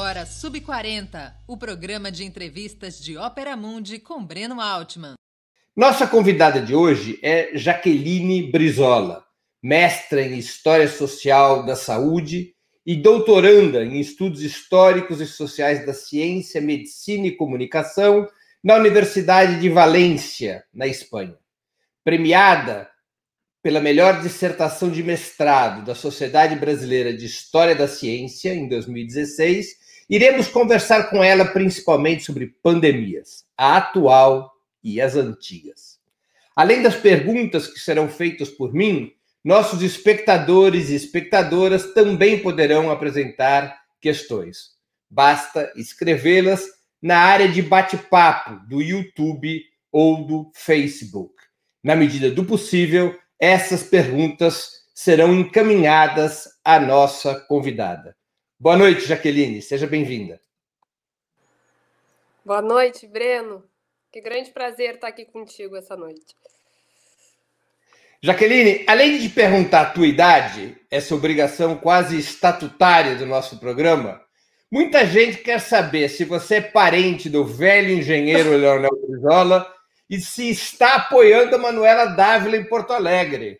agora Sub40, o programa de entrevistas de Ópera Mundi com Breno Altman. Nossa convidada de hoje é Jaqueline Brizola, mestra em História Social da Saúde e doutoranda em Estudos Históricos e Sociais da Ciência, Medicina e Comunicação na Universidade de Valência, na Espanha. Premiada pela melhor dissertação de mestrado da Sociedade Brasileira de História da Ciência, em 2016, iremos conversar com ela principalmente sobre pandemias, a atual e as antigas. Além das perguntas que serão feitas por mim, nossos espectadores e espectadoras também poderão apresentar questões. Basta escrevê-las na área de bate-papo do YouTube ou do Facebook. Na medida do possível, essas perguntas serão encaminhadas à nossa convidada. Boa noite, Jaqueline, seja bem-vinda. Boa noite, Breno. Que grande prazer estar aqui contigo essa noite. Jaqueline, além de perguntar a tua idade, essa obrigação quase estatutária do nosso programa, muita gente quer saber se você é parente do velho engenheiro Leonel Brizola e se está apoiando a Manuela Dávila em Porto Alegre.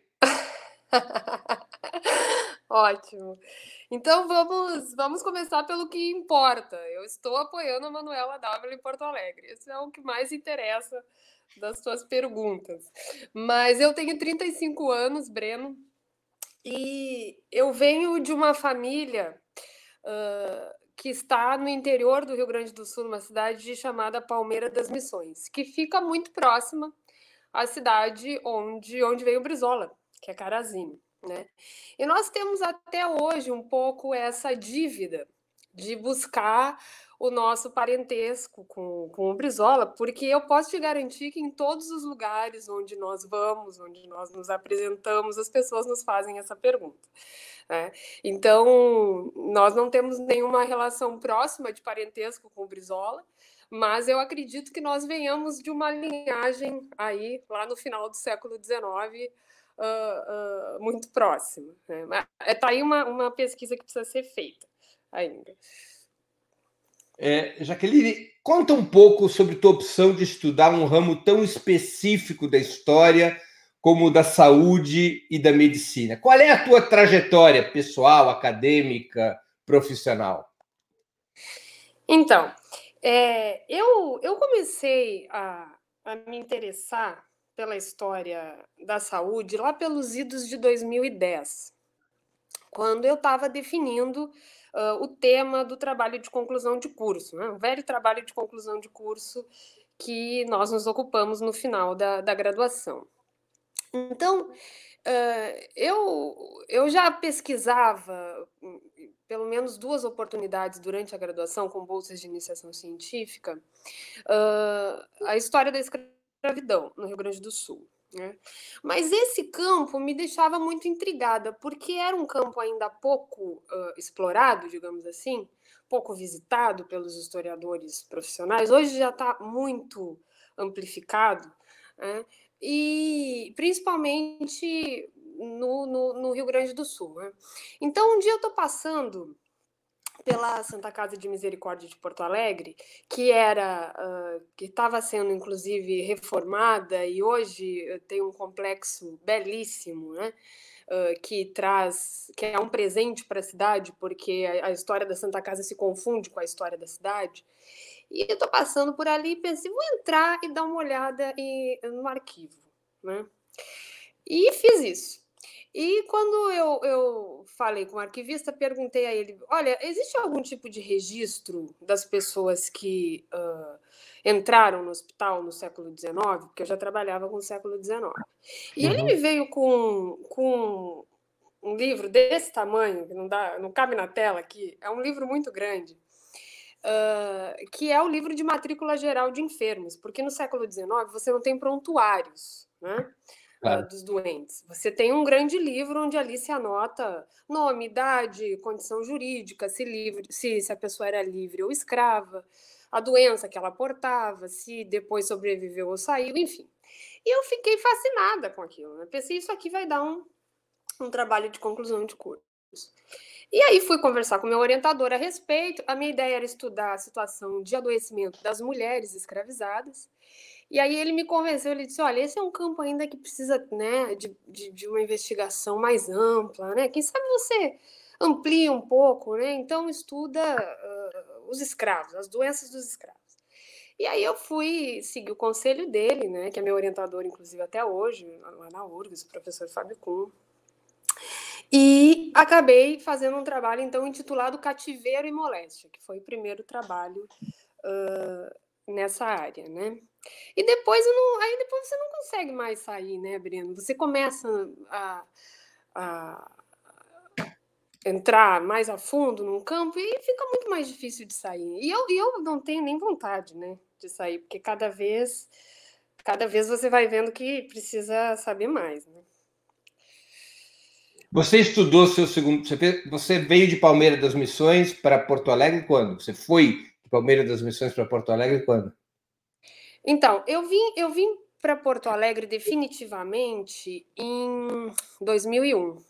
Ótimo. Então vamos, vamos começar pelo que importa. Eu estou apoiando a Manuela Dávila em Porto Alegre. Isso é o que mais interessa das suas perguntas. Mas eu tenho 35 anos, Breno, e eu venho de uma família uh, que está no interior do Rio Grande do Sul, numa cidade chamada Palmeira das Missões, que fica muito próxima à cidade onde, onde veio o Brizola, que é Carazinho. Né? E nós temos até hoje um pouco essa dívida de buscar o nosso parentesco com, com o Brizola, porque eu posso te garantir que em todos os lugares onde nós vamos, onde nós nos apresentamos, as pessoas nos fazem essa pergunta. Né? Então, nós não temos nenhuma relação próxima de parentesco com o Brizola, mas eu acredito que nós venhamos de uma linhagem aí, lá no final do século XIX, uh, uh, muito próxima. Né? Está aí uma, uma pesquisa que precisa ser feita ainda. É, Jaqueline, conta um pouco sobre tua opção de estudar um ramo tão específico da história como o da saúde e da medicina. Qual é a tua trajetória pessoal, acadêmica, profissional? Então, é, eu, eu comecei a, a me interessar pela história da saúde lá pelos idos de 2010, quando eu estava definindo uh, o tema do trabalho de conclusão de curso, né? um velho trabalho de conclusão de curso que nós nos ocupamos no final da, da graduação. Então, uh, eu, eu já pesquisava pelo menos duas oportunidades durante a graduação com bolsas de iniciação científica uh, a história da escravidão no Rio Grande do Sul. Né? Mas esse campo me deixava muito intrigada, porque era um campo ainda pouco uh, explorado, digamos assim, pouco visitado pelos historiadores profissionais. Hoje já está muito amplificado, né? e principalmente no, no, no, Rio Grande do Sul. Né? Então, um dia eu estou passando pela Santa Casa de Misericórdia de Porto Alegre, que era uh, que estava sendo inclusive reformada e hoje tem um complexo belíssimo, né? Uh, que traz, que é um presente para a cidade, porque a, a, história da Santa Casa se confunde com a história da cidade. E eu estou passando por ali e pensei, vou entrar e dar uma olhada e, no arquivo, né? E fiz isso. E quando eu, eu falei com o arquivista, perguntei a ele: olha, existe algum tipo de registro das pessoas que uh, entraram no hospital no século XIX? Porque eu já trabalhava com o século XIX. E uhum. ele me veio com, com um livro desse tamanho, que não, dá, não cabe na tela aqui, é um livro muito grande. Uh, que é o livro de matrícula geral de enfermos, porque no século XIX você não tem prontuários, né? Claro. dos doentes. Você tem um grande livro onde ali se anota nome, idade, condição jurídica, se, livre, se, se a pessoa era livre ou escrava, a doença que ela portava, se depois sobreviveu ou saiu, enfim. E eu fiquei fascinada com aquilo. Né? Pensei, isso aqui vai dar um, um trabalho de conclusão de curso. E aí fui conversar com meu orientador a respeito. A minha ideia era estudar a situação de adoecimento das mulheres escravizadas. E aí ele me convenceu, ele disse, olha, esse é um campo ainda que precisa né, de, de, de uma investigação mais ampla, né? Quem sabe você amplia um pouco, né? Então estuda uh, os escravos, as doenças dos escravos. E aí eu fui seguir o conselho dele, né? Que é meu orientador, inclusive, até hoje, lá na URGS, o professor Fábio Kuhn. E acabei fazendo um trabalho, então, intitulado Cativeiro e Moléstia, que foi o primeiro trabalho uh, nessa área, né? E depois, não, aí depois você não consegue mais sair, né, Breno? Você começa a, a entrar mais a fundo num campo e fica muito mais difícil de sair. E eu, eu não tenho nem vontade, né, de sair, porque cada vez, cada vez você vai vendo que precisa saber mais, né? Você estudou seu segundo. Você veio de Palmeira das Missões para Porto Alegre quando? Você foi de Palmeira das Missões para Porto Alegre quando? Então, eu vim, eu vim para Porto Alegre definitivamente em 2001,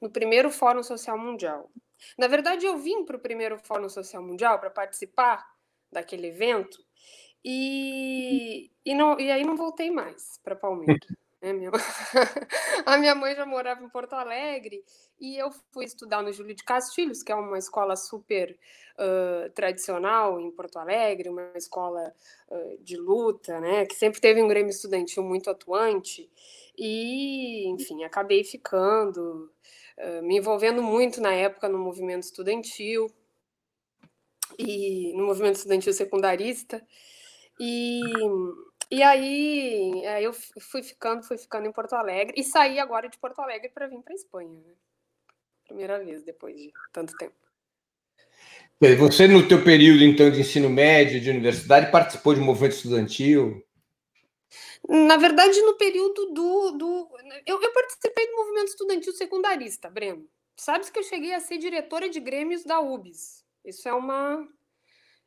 no primeiro Fórum Social Mundial. Na verdade, eu vim para o primeiro Fórum Social Mundial para participar daquele evento e, e, não, e aí não voltei mais para Palmeiras. Né, minha... a minha mãe já morava em Porto Alegre e eu fui estudar no Júlio de Castilhos, que é uma escola super uh, tradicional em Porto Alegre, uma escola uh, de luta, né, que sempre teve um grêmio estudantil muito atuante. E, enfim, acabei ficando, uh, me envolvendo muito na época no movimento estudantil e no movimento estudantil secundarista. E e aí, aí eu fui ficando, fui ficando em Porto Alegre e saí agora de Porto Alegre para vir para Espanha, né? Primeira vez depois de tanto tempo. Você, no teu período, então, de ensino médio, de universidade, participou de movimento estudantil? Na verdade, no período do... do eu, eu participei do movimento estudantil secundarista, Breno. Sabes que eu cheguei a ser diretora de grêmios da UBS. Isso é uma...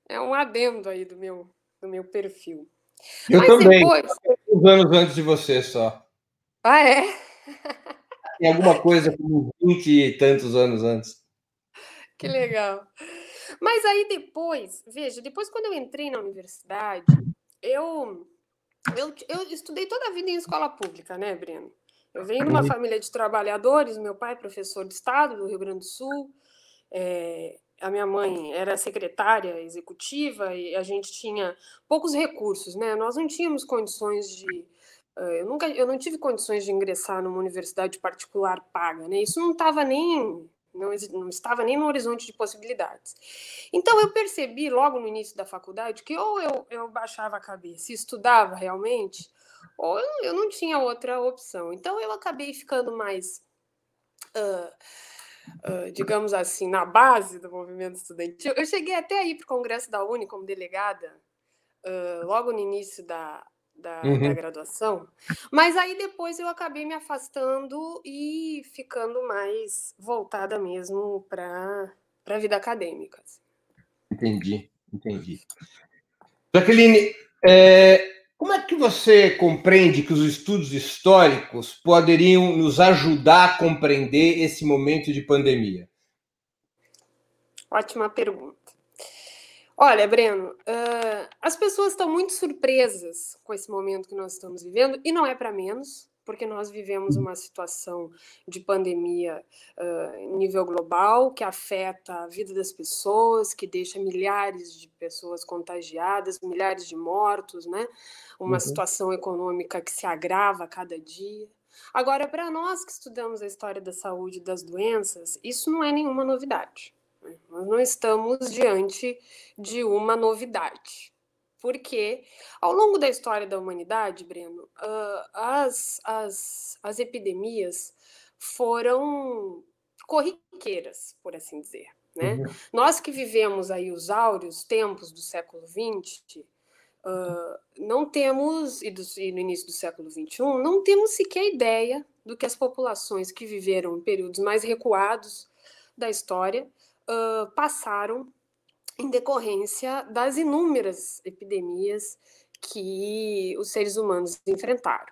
É um adendo aí do meu, do meu perfil. Eu Mas também. Depois... Uns anos antes de você só. Ah, é? Tem alguma coisa como 20 e tantos anos antes. Que legal. Mas aí depois, veja, depois quando eu entrei na universidade, eu, eu, eu estudei toda a vida em escola pública, né, Breno? Eu venho de uma uhum. família de trabalhadores, meu pai é professor de Estado do Rio Grande do Sul, é, a minha mãe era secretária executiva e a gente tinha poucos recursos, né? Nós não tínhamos condições de eu nunca eu não tive condições de ingressar numa universidade particular paga, né? Isso não estava nem não, não estava nem no horizonte de possibilidades. Então eu percebi logo no início da faculdade que ou eu, eu baixava a cabeça e estudava realmente, ou eu, eu não tinha outra opção. Então eu acabei ficando mais uh, uh, digamos assim, na base do movimento estudantil. Eu cheguei até aí para o Congresso da Uni como delegada, uh, logo no início da, da, uhum. da, graduação, mas aí depois eu acabei me afastando e ficando mais voltada mesmo para a vida acadêmica. Assim. Entendi, entendi. Jaqueline, é, como é que você compreende que os estudos históricos poderiam nos ajudar a compreender esse momento de pandemia? Ótima pergunta. Olha, Breno, uh, as pessoas estão muito surpresas com esse momento que nós estamos vivendo, e não é para menos porque nós vivemos uma situação de pandemia uh, em nível global que afeta a vida das pessoas, que deixa milhares de pessoas contagiadas, milhares de mortos, né? Uma uhum. situação econômica que se agrava a cada dia. Agora, para nós que estudamos a história da saúde e das doenças, isso não é nenhuma novidade. Né? Nós não estamos diante de uma novidade porque ao longo da história da humanidade, Breno, uh, as, as, as epidemias foram corriqueiras, por assim dizer. Né? Uhum. Nós que vivemos aí os áureos tempos do século XX, uh, não temos, e, do, e no início do século XXI, não temos sequer ideia do que as populações que viveram em períodos mais recuados da história uh, passaram em decorrência das inúmeras epidemias que os seres humanos enfrentaram.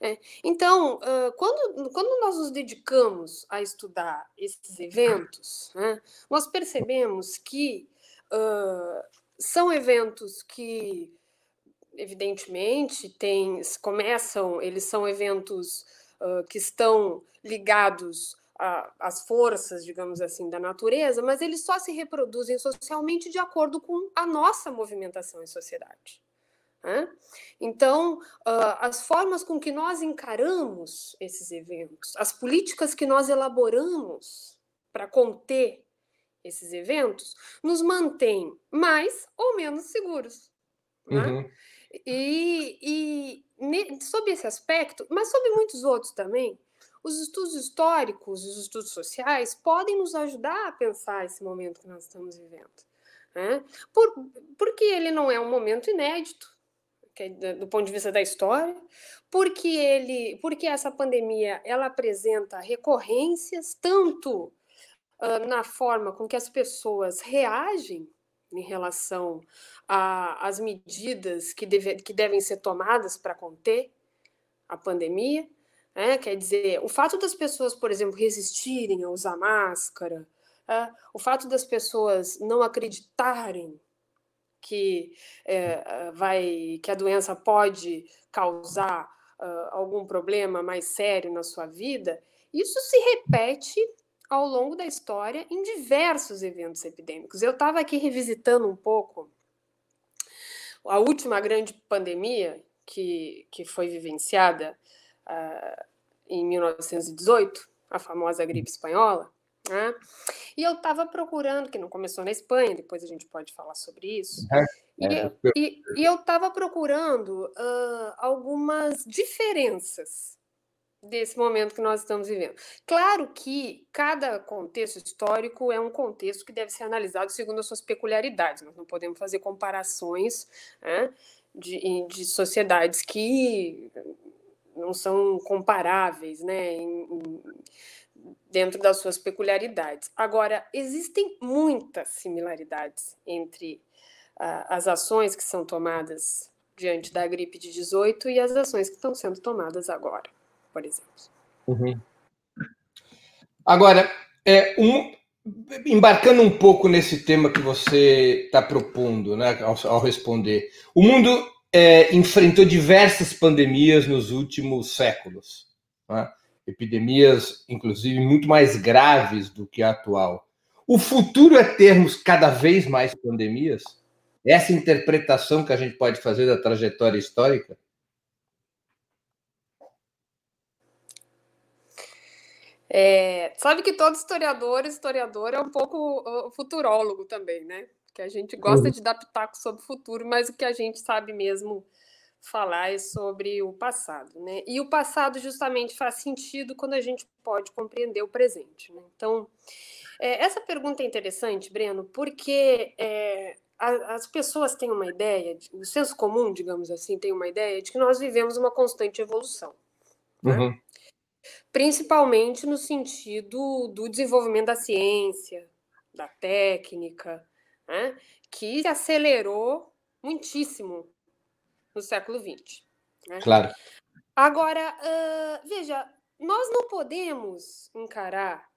É. Então, quando, quando nós nos dedicamos a estudar esses eventos, né, nós percebemos que uh, são eventos que, evidentemente, tem, começam, eles são eventos uh, que estão ligados às forças, digamos assim, da natureza, mas eles só se reproduzem socialmente de acordo com a nossa movimentação em sociedade. Né? Então, uh, as formas com que nós encaramos esses eventos, as políticas que nós elaboramos para conter esses eventos, nos mantêm mais ou menos seguros. Né? Uhum. E, e sob esse aspecto, mas sobre muitos outros também, os estudos históricos, os estudos sociais podem nos ajudar a pensar esse momento que nós estamos vivendo. Né? Por, porque ele não é um momento inédito, é do ponto de vista da história, porque ele, porque essa pandemia ela apresenta recorrências tanto uh, na forma com que as pessoas reagem em relação às medidas que, deve, que devem ser tomadas para conter a pandemia. Né? Quer dizer, o fato das pessoas, por exemplo, resistirem a usar máscara, é, o fato das pessoas não acreditarem que é, vai que a doença pode causar uh, algum problema mais sério na sua vida, isso se repete ao longo da história em diversos eventos epidêmicos. Eu estava aqui revisitando um pouco a última grande pandemia que, que foi vivenciada uh, em 1918, a famosa gripe espanhola, né? E eu estava procurando, que não começou na Espanha, depois a gente pode falar sobre isso. É, é, e, e, eu estava procurando uh, algumas diferenças desse momento que nós estamos vivendo. Claro que cada contexto histórico é um contexto que deve ser analisado segundo as suas peculiaridades. Nós não podemos fazer comparações né, de, de sociedades que não são comparáveis, né? Em, em, dentro das suas peculiaridades. Agora, existem muitas similaridades entre uh, as ações que são tomadas diante da gripe de 18 e as ações que estão sendo tomadas agora, por exemplo. Uhum. Agora, é, um, embarcando um pouco nesse tema que você está propondo, né, ao, ao, responder, o mundo é, enfrentou diversas pandemias nos últimos séculos. Né? epidemias, inclusive, muito mais graves do que a atual. O futuro é termos cada vez mais pandemias? Essa interpretação que a gente pode fazer da trajetória histórica? É, sabe que todo historiador, historiador é um pouco futurólogo também, né? Que a gente gosta uhum. de dar pitaco sobre o futuro, mas o que a gente sabe mesmo falar é sobre o passado, né? E o passado justamente faz sentido quando a gente pode compreender o presente. Né? Então, é, essa pergunta é interessante, Breno, porque é, a, as pessoas têm uma ideia, de, o senso comum, digamos assim, tem uma ideia de que nós vivemos uma constante evolução. Né? Uhum. Principalmente no sentido do desenvolvimento da ciência, da técnica, né? que se acelerou muitíssimo no século XX. Né? Claro. Agora, uh, veja, nós não podemos encarar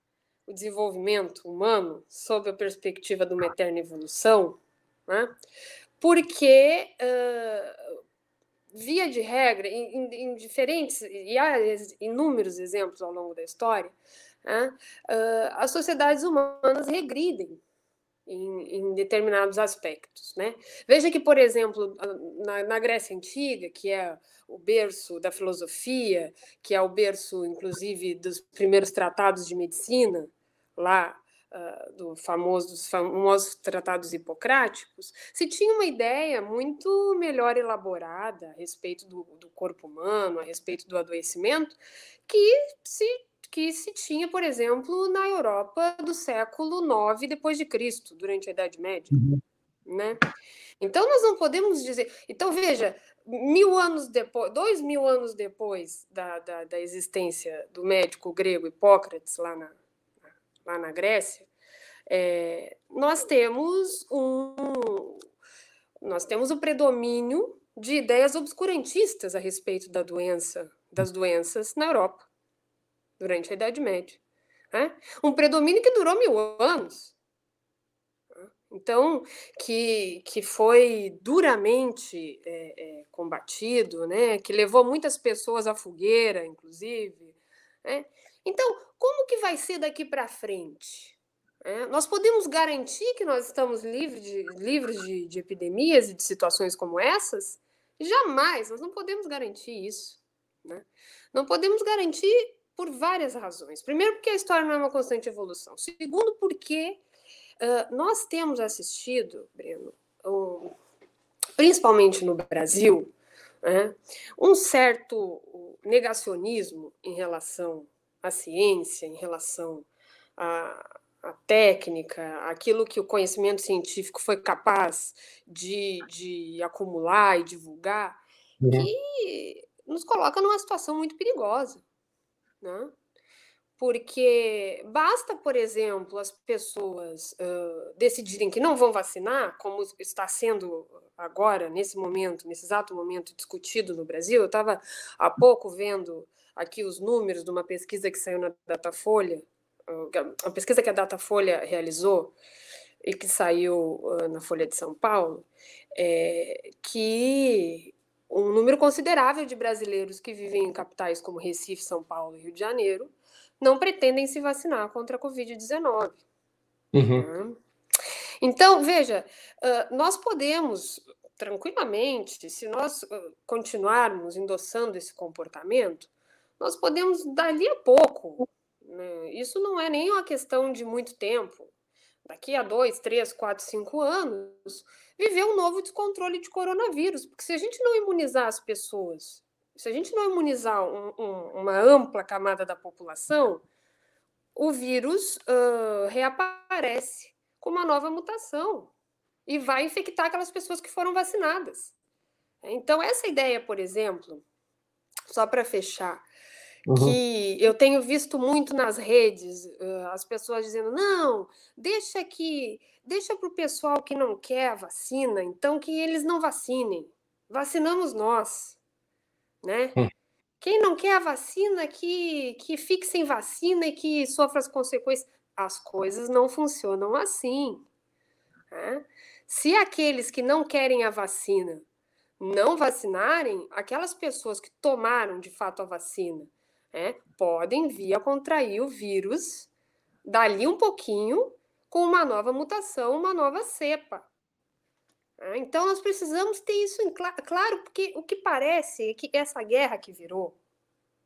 o desenvolvimento humano sob a perspectiva de uma eterna evolução, né? porque, uh, via de regra, em, em, diferentes, e há inúmeros exemplos ao longo da história, né? uh, as sociedades humanas regridem em, em, determinados aspectos. Né? Veja que, por exemplo, na, na, Grécia Antiga, que é o berço da filosofia, que é o berço, inclusive, dos primeiros tratados de medicina, lá uh, do famoso, dos famosos tratados hipocráticos, se tinha uma ideia muito melhor elaborada a respeito do, do corpo humano, a respeito do adoecimento, que se que se tinha, por exemplo, na Europa do século IX depois de Cristo, durante a Idade Média, uhum. né? Então nós não podemos dizer. Então veja, mil anos depois, dois mil anos depois da, da, da existência do médico grego Hipócrates lá na, lá na Grécia, é, nós temos um nós temos o predomínio de ideias obscurantistas a respeito da doença das doenças na Europa durante a Idade Média. Né? Um predomínio que durou mil anos. Então, que, que foi duramente é, é, combatido, né? que levou muitas pessoas à fogueira, inclusive. Né? Então, como que vai ser daqui para frente? É, nós podemos garantir que nós estamos livres de, livres de, de epidemias e de situações como essas? Jamais, nós não podemos garantir isso. Né? Não podemos garantir por várias razões. Primeiro, porque a história não é uma constante evolução. Segundo, porque uh, nós temos assistido, Breno, um, principalmente no Brasil, né, um certo negacionismo em relação à ciência, em relação à, à técnica, aquilo que o conhecimento científico foi capaz de, de acumular e divulgar, uhum. que nos coloca numa situação muito perigosa né? Porque basta, por exemplo, as pessoas uh, decidirem que não vão vacinar, como está sendo agora, nesse momento, nesse exato momento, discutido no Brasil. Eu estava há pouco vendo aqui os números de uma pesquisa que saiu na Datafolha, uma pesquisa que a Datafolha realizou e que saiu na Folha de São Paulo, é, que um número considerável de brasileiros que vivem em capitais como Recife, São Paulo e Rio de Janeiro não pretendem se vacinar contra a Covid-19. Uhum. Né? Então, veja, nós podemos tranquilamente, se nós continuarmos endossando esse comportamento, nós podemos, dali a pouco, né? isso não é nem uma questão de muito tempo, daqui a dois, três, quatro, cinco anos, viver um novo descontrole de coronavírus. Porque se a gente não imunizar as pessoas, se a gente não imunizar um, um, uma ampla camada da população, o vírus uh, reaparece com uma nova mutação e vai infectar aquelas pessoas que foram vacinadas. Então, essa ideia, por exemplo, só para fechar, Uhum. que eu tenho visto muito nas redes uh, as pessoas dizendo não deixa que deixa para o pessoal que não quer a vacina então que eles não vacinem vacinamos nós né uhum. quem não quer a vacina que que fique sem vacina e que sofra as consequências as coisas não funcionam assim né? se aqueles que não querem a vacina não vacinarem aquelas pessoas que tomaram de fato a vacina né, podem vir a contrair o vírus dali um pouquinho com uma nova mutação, uma nova cepa. Né. Então, nós precisamos ter isso em cl claro, porque o que parece é que essa guerra que virou,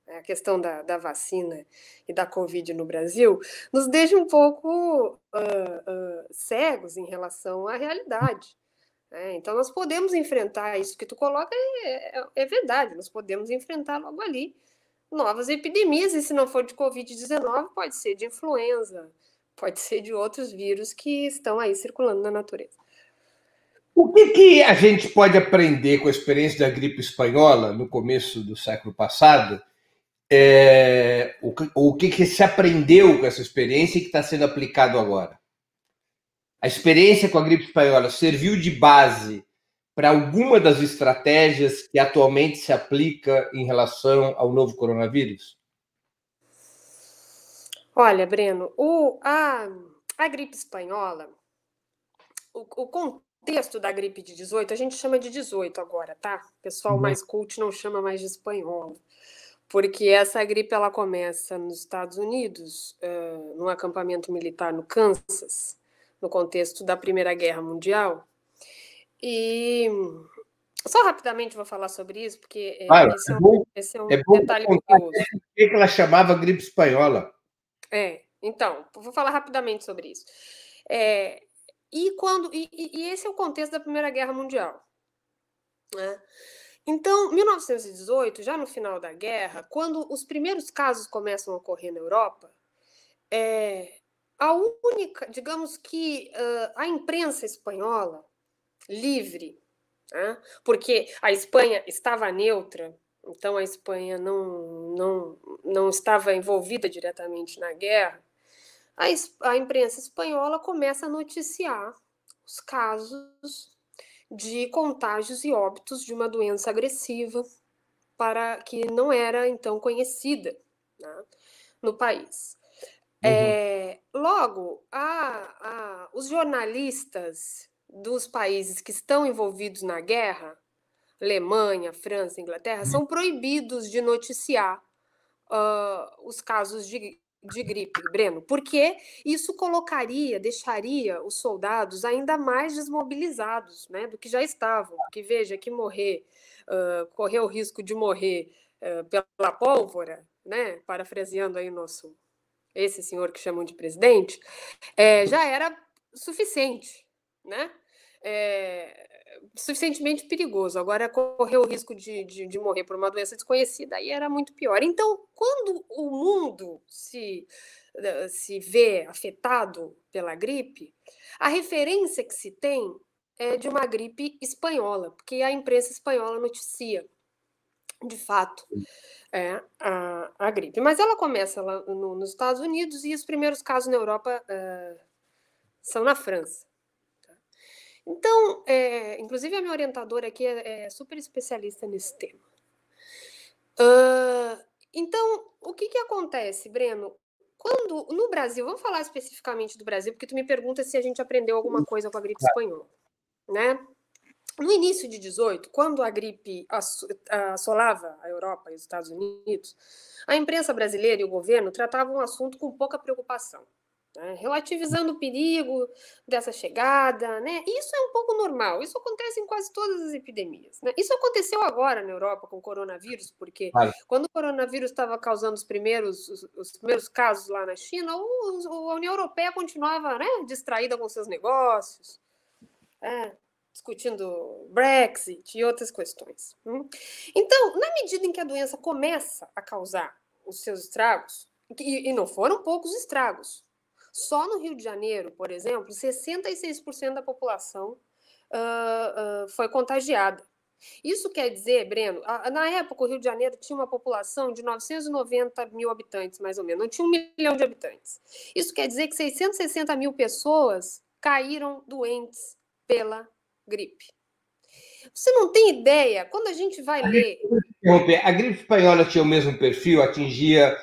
né, a questão da, da vacina e da Covid no Brasil, nos deixa um pouco uh, uh, cegos em relação à realidade. Né. Então, nós podemos enfrentar isso que tu coloca, é, é, é verdade, nós podemos enfrentar logo ali novas epidemias, e se não for de Covid-19, pode ser de influenza, pode ser de outros vírus que estão aí circulando na natureza. O que, que a gente pode aprender com a experiência da gripe espanhola no começo do século passado? É, o, que, o que, que se aprendeu com essa experiência e que está sendo aplicado agora? A experiência com a gripe espanhola serviu de base para alguma das estratégias que atualmente se aplica em relação ao novo coronavírus? Olha, Breno, o, a, a gripe espanhola, o, o, contexto da gripe de 18, a gente chama de 18 agora, tá? O pessoal uhum. mais cult não chama mais de espanhola. Porque essa gripe ela começa nos Estados Unidos, uh, num acampamento militar no Kansas, no contexto da Primeira Guerra Mundial, e só rapidamente vou falar sobre isso, porque é, claro, esse, é, é bom, esse é um é detalhe curioso. Por que ela chamava gripe espanhola? É, então, vou falar rapidamente sobre isso. É, e quando e, e, esse é o contexto da Primeira Guerra Mundial. Né? Então, 1918, já no final da guerra, quando os primeiros casos começam a ocorrer na Europa, é, a única, digamos que uh, a imprensa espanhola livre, né? porque a Espanha estava neutra, então a Espanha não, não, não estava envolvida diretamente na guerra. A, a imprensa espanhola começa a noticiar os casos de contágios e óbitos de uma doença agressiva para que não era então conhecida né, no país. Uhum. É, logo, a, a, os jornalistas dos países que estão envolvidos na guerra, Alemanha, França, Inglaterra, uhum. são proibidos de noticiar uh, os casos de, de gripe, Breno, porque isso colocaria, deixaria os soldados ainda mais desmobilizados né, do que já estavam. Porque veja que morrer, uh, correr o risco de morrer uh, pela pólvora, né, parafraseando aí nosso esse senhor que chamam de presidente, é, já era suficiente, né? É, suficientemente perigoso. Agora, correr o risco de, de, de, morrer por uma doença desconhecida aí era muito pior. Então, quando o mundo se, eh, se vê afetado pela gripe, a referência que se tem é de uma gripe espanhola, porque a imprensa espanhola noticia, de fato, é, a, a gripe. Mas ela começa lá no, nos Estados Unidos e os primeiros casos na Europa uh, são na França. Então, é, inclusive a minha orientadora aqui é, é super especialista nesse tema. Uh, então, o que, que acontece, Breno? Quando no Brasil, vamos falar especificamente do Brasil, porque tu me pergunta se a gente aprendeu alguma coisa com a gripe espanhola, né? No início de 18, quando a gripe assolava a Europa e os Estados Unidos, a imprensa brasileira e o governo tratavam o assunto com pouca preocupação, né? relativizando o perigo dessa chegada. Né? Isso é um pouco normal, isso acontece em quase todas as epidemias. Né? Isso aconteceu agora na Europa com o coronavírus, porque quando o coronavírus estava causando os primeiros, os, os, primeiros casos lá na China, o, a União Europeia continuava né, distraída com seus negócios. É, discutindo Brexit e outras questões. Hum? Então, na medida em que a doença começa a causar os seus estragos, e, não foram poucos estragos, só no Rio de Janeiro, por exemplo, 66% da população uh, uh, foi contagiada. Isso quer dizer, Breno, na época o Rio de Janeiro tinha uma população de 990 mil habitantes, mais ou menos, não tinha um milhão de habitantes. Isso quer dizer que 660 mil pessoas caíram doentes pela gripe. Você não tem ideia, quando a gente vai a ler. A gripe espanhola tinha o mesmo perfil, atingia,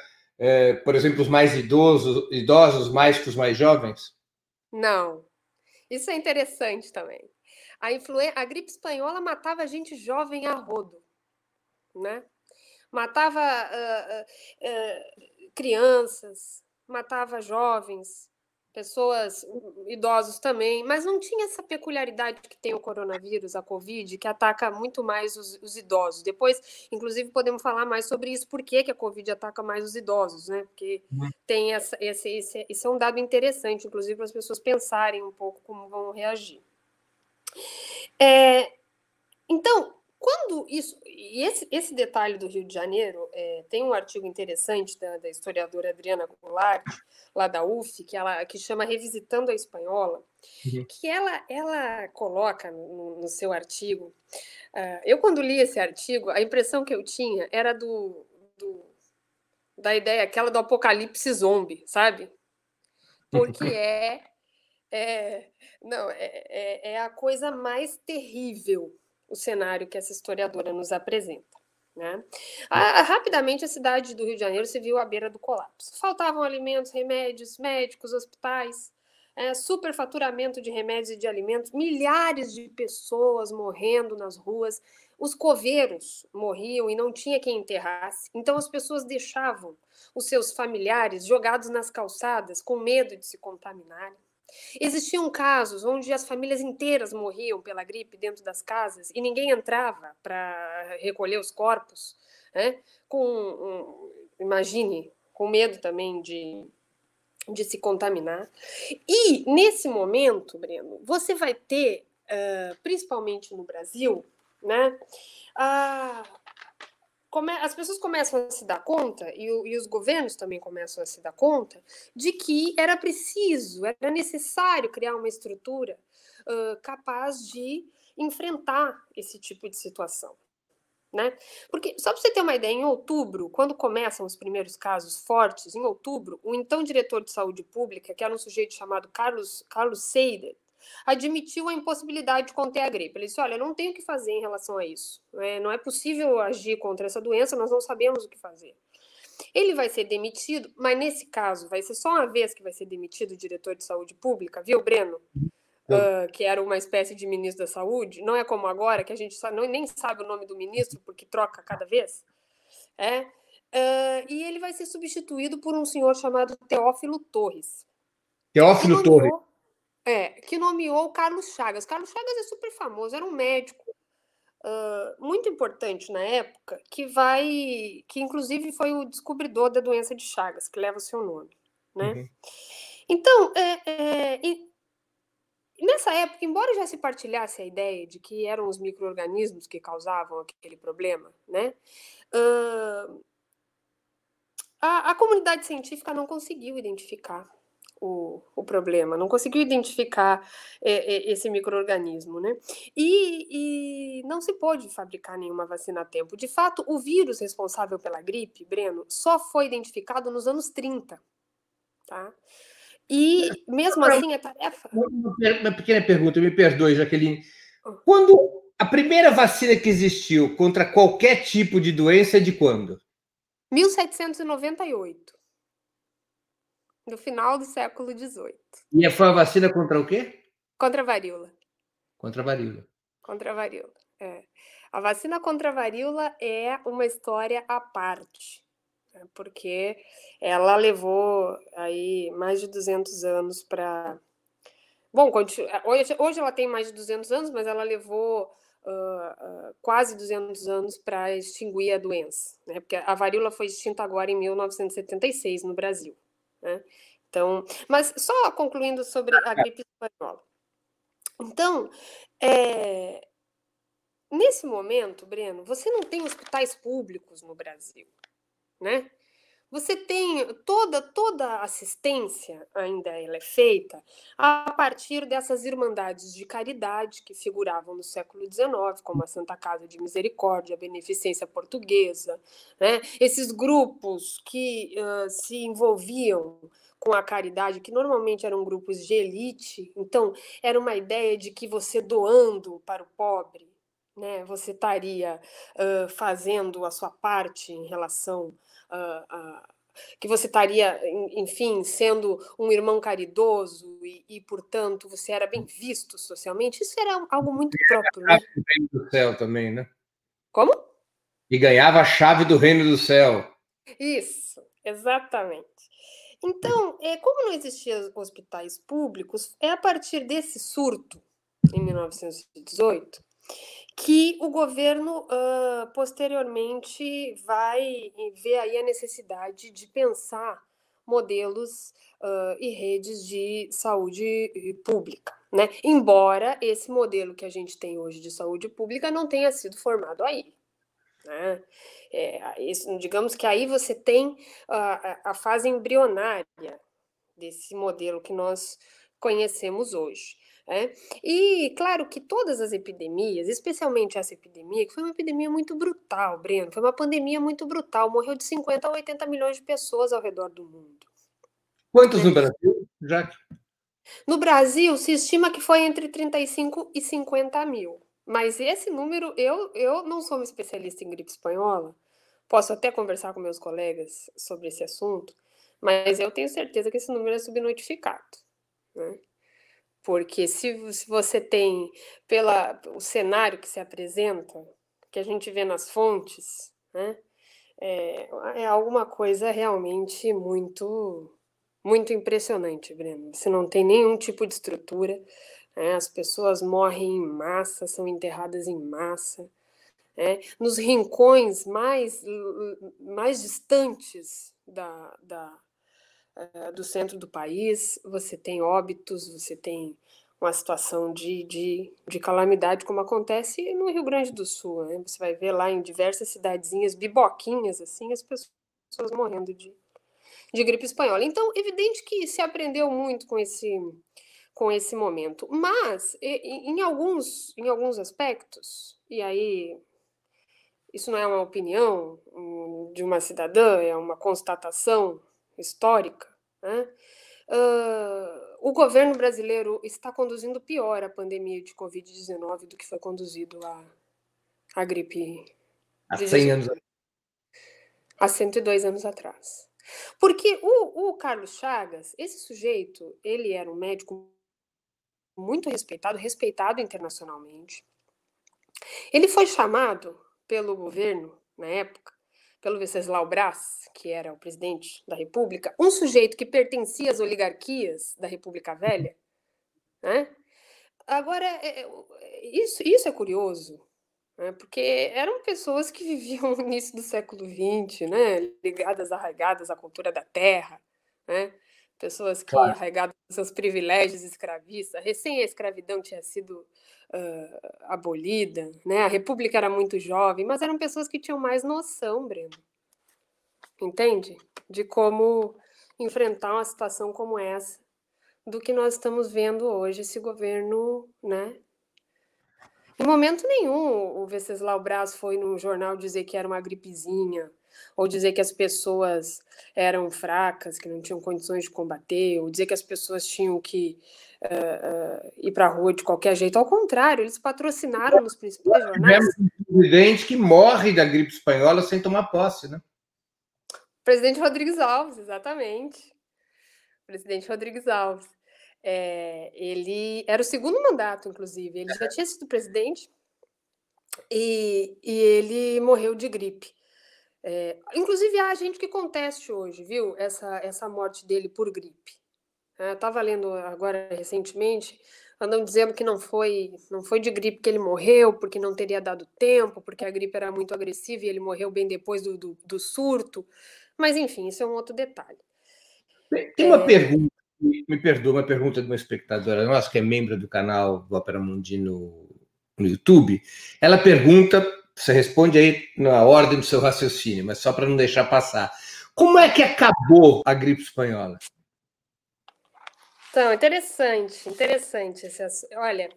eh, por exemplo, os mais idosos, idosos mais que os mais jovens? Não. Isso é interessante também. A, influen... a gripe espanhola matava gente jovem a rodo, né? Matava uh, uh, uh, crianças, matava jovens, pessoas idosos também, mas não tinha essa peculiaridade que tem o coronavírus, a Covid, que ataca muito mais os, os idosos. Depois, inclusive, podemos falar mais sobre isso, por que, que a Covid ataca mais os idosos, né? Porque uhum. tem essa, esse, esse, esse é um dado interessante, inclusive, para as pessoas pensarem um pouco como vão reagir. É, então, quando isso. E esse, esse detalhe do Rio de Janeiro, é, tem um artigo interessante da, da, historiadora Adriana Goulart, lá da UF, que, ela, que chama Revisitando a Espanhola, uhum. que ela, ela coloca no, no seu artigo. Uh, eu, quando li esse artigo, a impressão que eu tinha era do, do da ideia aquela do apocalipse zombie, sabe? Porque é. é não, é, é, é a coisa mais terrível o cenário que essa historiadora nos apresenta. Né? A, rapidamente, a cidade do Rio de Janeiro se viu à beira do colapso. Faltavam alimentos, remédios, médicos, hospitais, é, superfaturamento de remédios e de alimentos, milhares de pessoas morrendo nas ruas, os coveiros morriam e não tinha quem enterrasse, então as pessoas deixavam os seus familiares jogados nas calçadas com medo de se contaminarem. Existiam casos onde as famílias inteiras morriam pela gripe dentro das casas e ninguém entrava para recolher os corpos, né? com, um, imagine, com medo também de, de se contaminar. E, nesse momento, Breno, você vai ter, uh, principalmente no Brasil, né, uh, come, as pessoas começam a se dar conta, e, e, os governos também começam a se dar conta, de que era preciso, era necessário criar uma estrutura uh, capaz de enfrentar esse tipo de situação. Né? Porque, só para você ter uma ideia, em outubro, quando começam os primeiros casos fortes, em outubro, o então diretor de saúde pública, que era um sujeito chamado Carlos, Carlos Seider, admitiu a impossibilidade de conter a gripe. Ele disse: Olha, não tenho o que fazer em relação a isso. É, não é possível agir contra essa doença, nós não sabemos o que fazer. Ele vai ser demitido, mas nesse caso vai ser só uma vez que vai ser demitido o diretor de saúde pública, viu, Breno? Uh, que era uma espécie de ministro da saúde. Não é como agora, que a gente sabe, não, nem sabe o nome do ministro, porque troca cada vez. É. Uh, e ele vai ser substituído por um senhor chamado Teófilo Torres. Teófilo nomeou, Torres. É, que nomeou Carlos Chagas. Carlos Chagas é super famoso, era um médico uh, muito importante na época, que vai, que inclusive foi o descobridor da doença de Chagas, que leva o seu nome, né? Uhum. Então, é, é, nessa época, embora já se partilhasse a ideia de que eram os micro-organismos que causavam aquele problema, né? Uh, a, a comunidade científica não conseguiu identificar o, o problema, não conseguiu identificar é, é, esse microorganismo, né? E, e, não se pôde fabricar nenhuma vacina a tempo. De fato, o vírus responsável pela gripe, Breno, só foi identificado nos anos 30, tá? E mesmo assim a tarefa. Uma pequena pergunta, me perdoe, Jaqueline. Ah. Quando a primeira vacina que existiu contra qualquer tipo de doença é de quando? 1798 no final do século XVIII. E foi a vacina contra o quê? Contra a varíola. Contra a varíola. Contra a varíola, é. A vacina contra a varíola é uma história à parte, né? porque ela levou aí mais de 200 anos para... Bom, hoje, hoje ela tem mais de 200 anos, mas ela levou uh, uh, quase 200 anos para extinguir a doença, né? porque a varíola foi extinta agora em 1976 no Brasil. Né? Então, mas só concluindo sobre a gripe espanhola. Então, é, nesse momento, Breno, você não tem hospitais públicos no Brasil, né? Você tem toda toda assistência ainda ela é feita a partir dessas irmandades de caridade que figuravam no século XIX, como a Santa Casa de Misericórdia, a Beneficência Portuguesa, né? Esses grupos que uh, se envolviam com a caridade, que normalmente eram grupos de elite, então era uma ideia de que você doando para o pobre, né, você estaria uh, fazendo a sua parte em relação uh, que você estaria, enfim, sendo um irmão caridoso e, e, portanto, você era bem visto socialmente. Isso era algo muito próprio. Né? Do reino do céu também, né? Como? E ganhava a chave do reino do céu. Isso, exatamente. Então, é, como não existiam hospitais públicos, é a partir desse surto, em 1918, que o governo uh, posteriormente vai ver aí a necessidade de pensar modelos uh, e redes de saúde pública, né? Embora esse modelo que a gente tem hoje de saúde pública não tenha sido formado aí. Né? É, isso, digamos que aí você tem a, a fase embrionária desse modelo que nós conhecemos hoje. É? E claro que todas as epidemias, especialmente essa epidemia, que foi uma epidemia muito brutal, Breno, foi uma pandemia muito brutal, morreu de 50 a 80 milhões de pessoas ao redor do mundo. Quantos é. no Brasil, Jaque? No Brasil, se estima que foi entre 35 e 50 mil. Mas esse número, eu, eu não sou uma especialista em gripe espanhola, posso até conversar com meus colegas sobre esse assunto, mas eu tenho certeza que esse número é subnotificado. Né? Porque se, se você tem, pela o cenário que se apresenta, que a gente vê nas fontes, né, é, é alguma coisa realmente muito, muito impressionante, Breno. Você não tem nenhum tipo de estrutura, né, as pessoas morrem em massa, são enterradas em massa. Né, nos rincões mais, mais distantes da, da, uh, do centro do país, você tem óbitos, você tem uma situação de, de, de calamidade, como acontece no Rio Grande do Sul. Né? Você vai ver lá em diversas cidadezinhas, biboquinhas, assim, as pessoas morrendo de, de gripe espanhola. Então, evidente que se aprendeu muito com esse, com esse momento. Mas, em, alguns, em alguns aspectos, e aí isso não é uma opinião de uma cidadã, é uma constatação histórica, né? Uh, o governo brasileiro está conduzindo pior a pandemia de Covid-19 do que foi conduzido a, a gripe. Há 100 anos Há 102 anos atrás. Porque o, o Carlos Chagas, esse sujeito, ele era um médico muito respeitado, respeitado internacionalmente. Ele foi chamado pelo governo, na época, pelo Venceslau Braz, que era o presidente da República, um sujeito que pertencia às oligarquias da República Velha. Né? Agora, é, é, isso, isso é curioso, né? porque eram pessoas que viviam no início do século XX, né? ligadas, arraigadas à cultura da terra, né? Pessoas que, claro. arraigadas aos seus privilégios escravistas, recém a escravidão tinha sido uh, abolida, né? A República era muito jovem, mas eram pessoas que tinham mais noção, Breno. Entende? De como enfrentar uma situação como essa, do que nós estamos vendo hoje, esse governo, né? Em momento nenhum o Venceslau Braz foi num jornal dizer que era uma gripezinha, ou dizer que as pessoas eram fracas, que não tinham condições de combater, ou dizer que as pessoas tinham que uh, uh, ir para a rua de qualquer jeito. Ao contrário, eles patrocinaram nos principais jornais. Tivemos um presidente que morre da gripe espanhola sem tomar posse, né? Presidente Rodrigues Alves, exatamente. Presidente Rodrigues Alves. É, ele era o segundo mandato, inclusive. Ele já tinha sido presidente e, e ele morreu de gripe. É, inclusive, há gente que conteste hoje, viu, essa, essa morte dele por gripe. É, Estava lendo agora recentemente, andam dizendo que não foi, não foi de gripe que ele morreu, porque não teria dado tempo, porque a gripe era muito agressiva e ele morreu bem depois do, do, do surto. Mas, enfim, isso é um outro detalhe. Tem uma é... pergunta, me perdoa, uma pergunta de uma espectadora nossa, que é membro do canal do Opera Mundi no, no YouTube. Ela pergunta você responde aí na ordem do seu raciocínio, mas só para não deixar passar. Como é que acabou a gripe espanhola? Então, interessante, interessante esse assunto. Olha,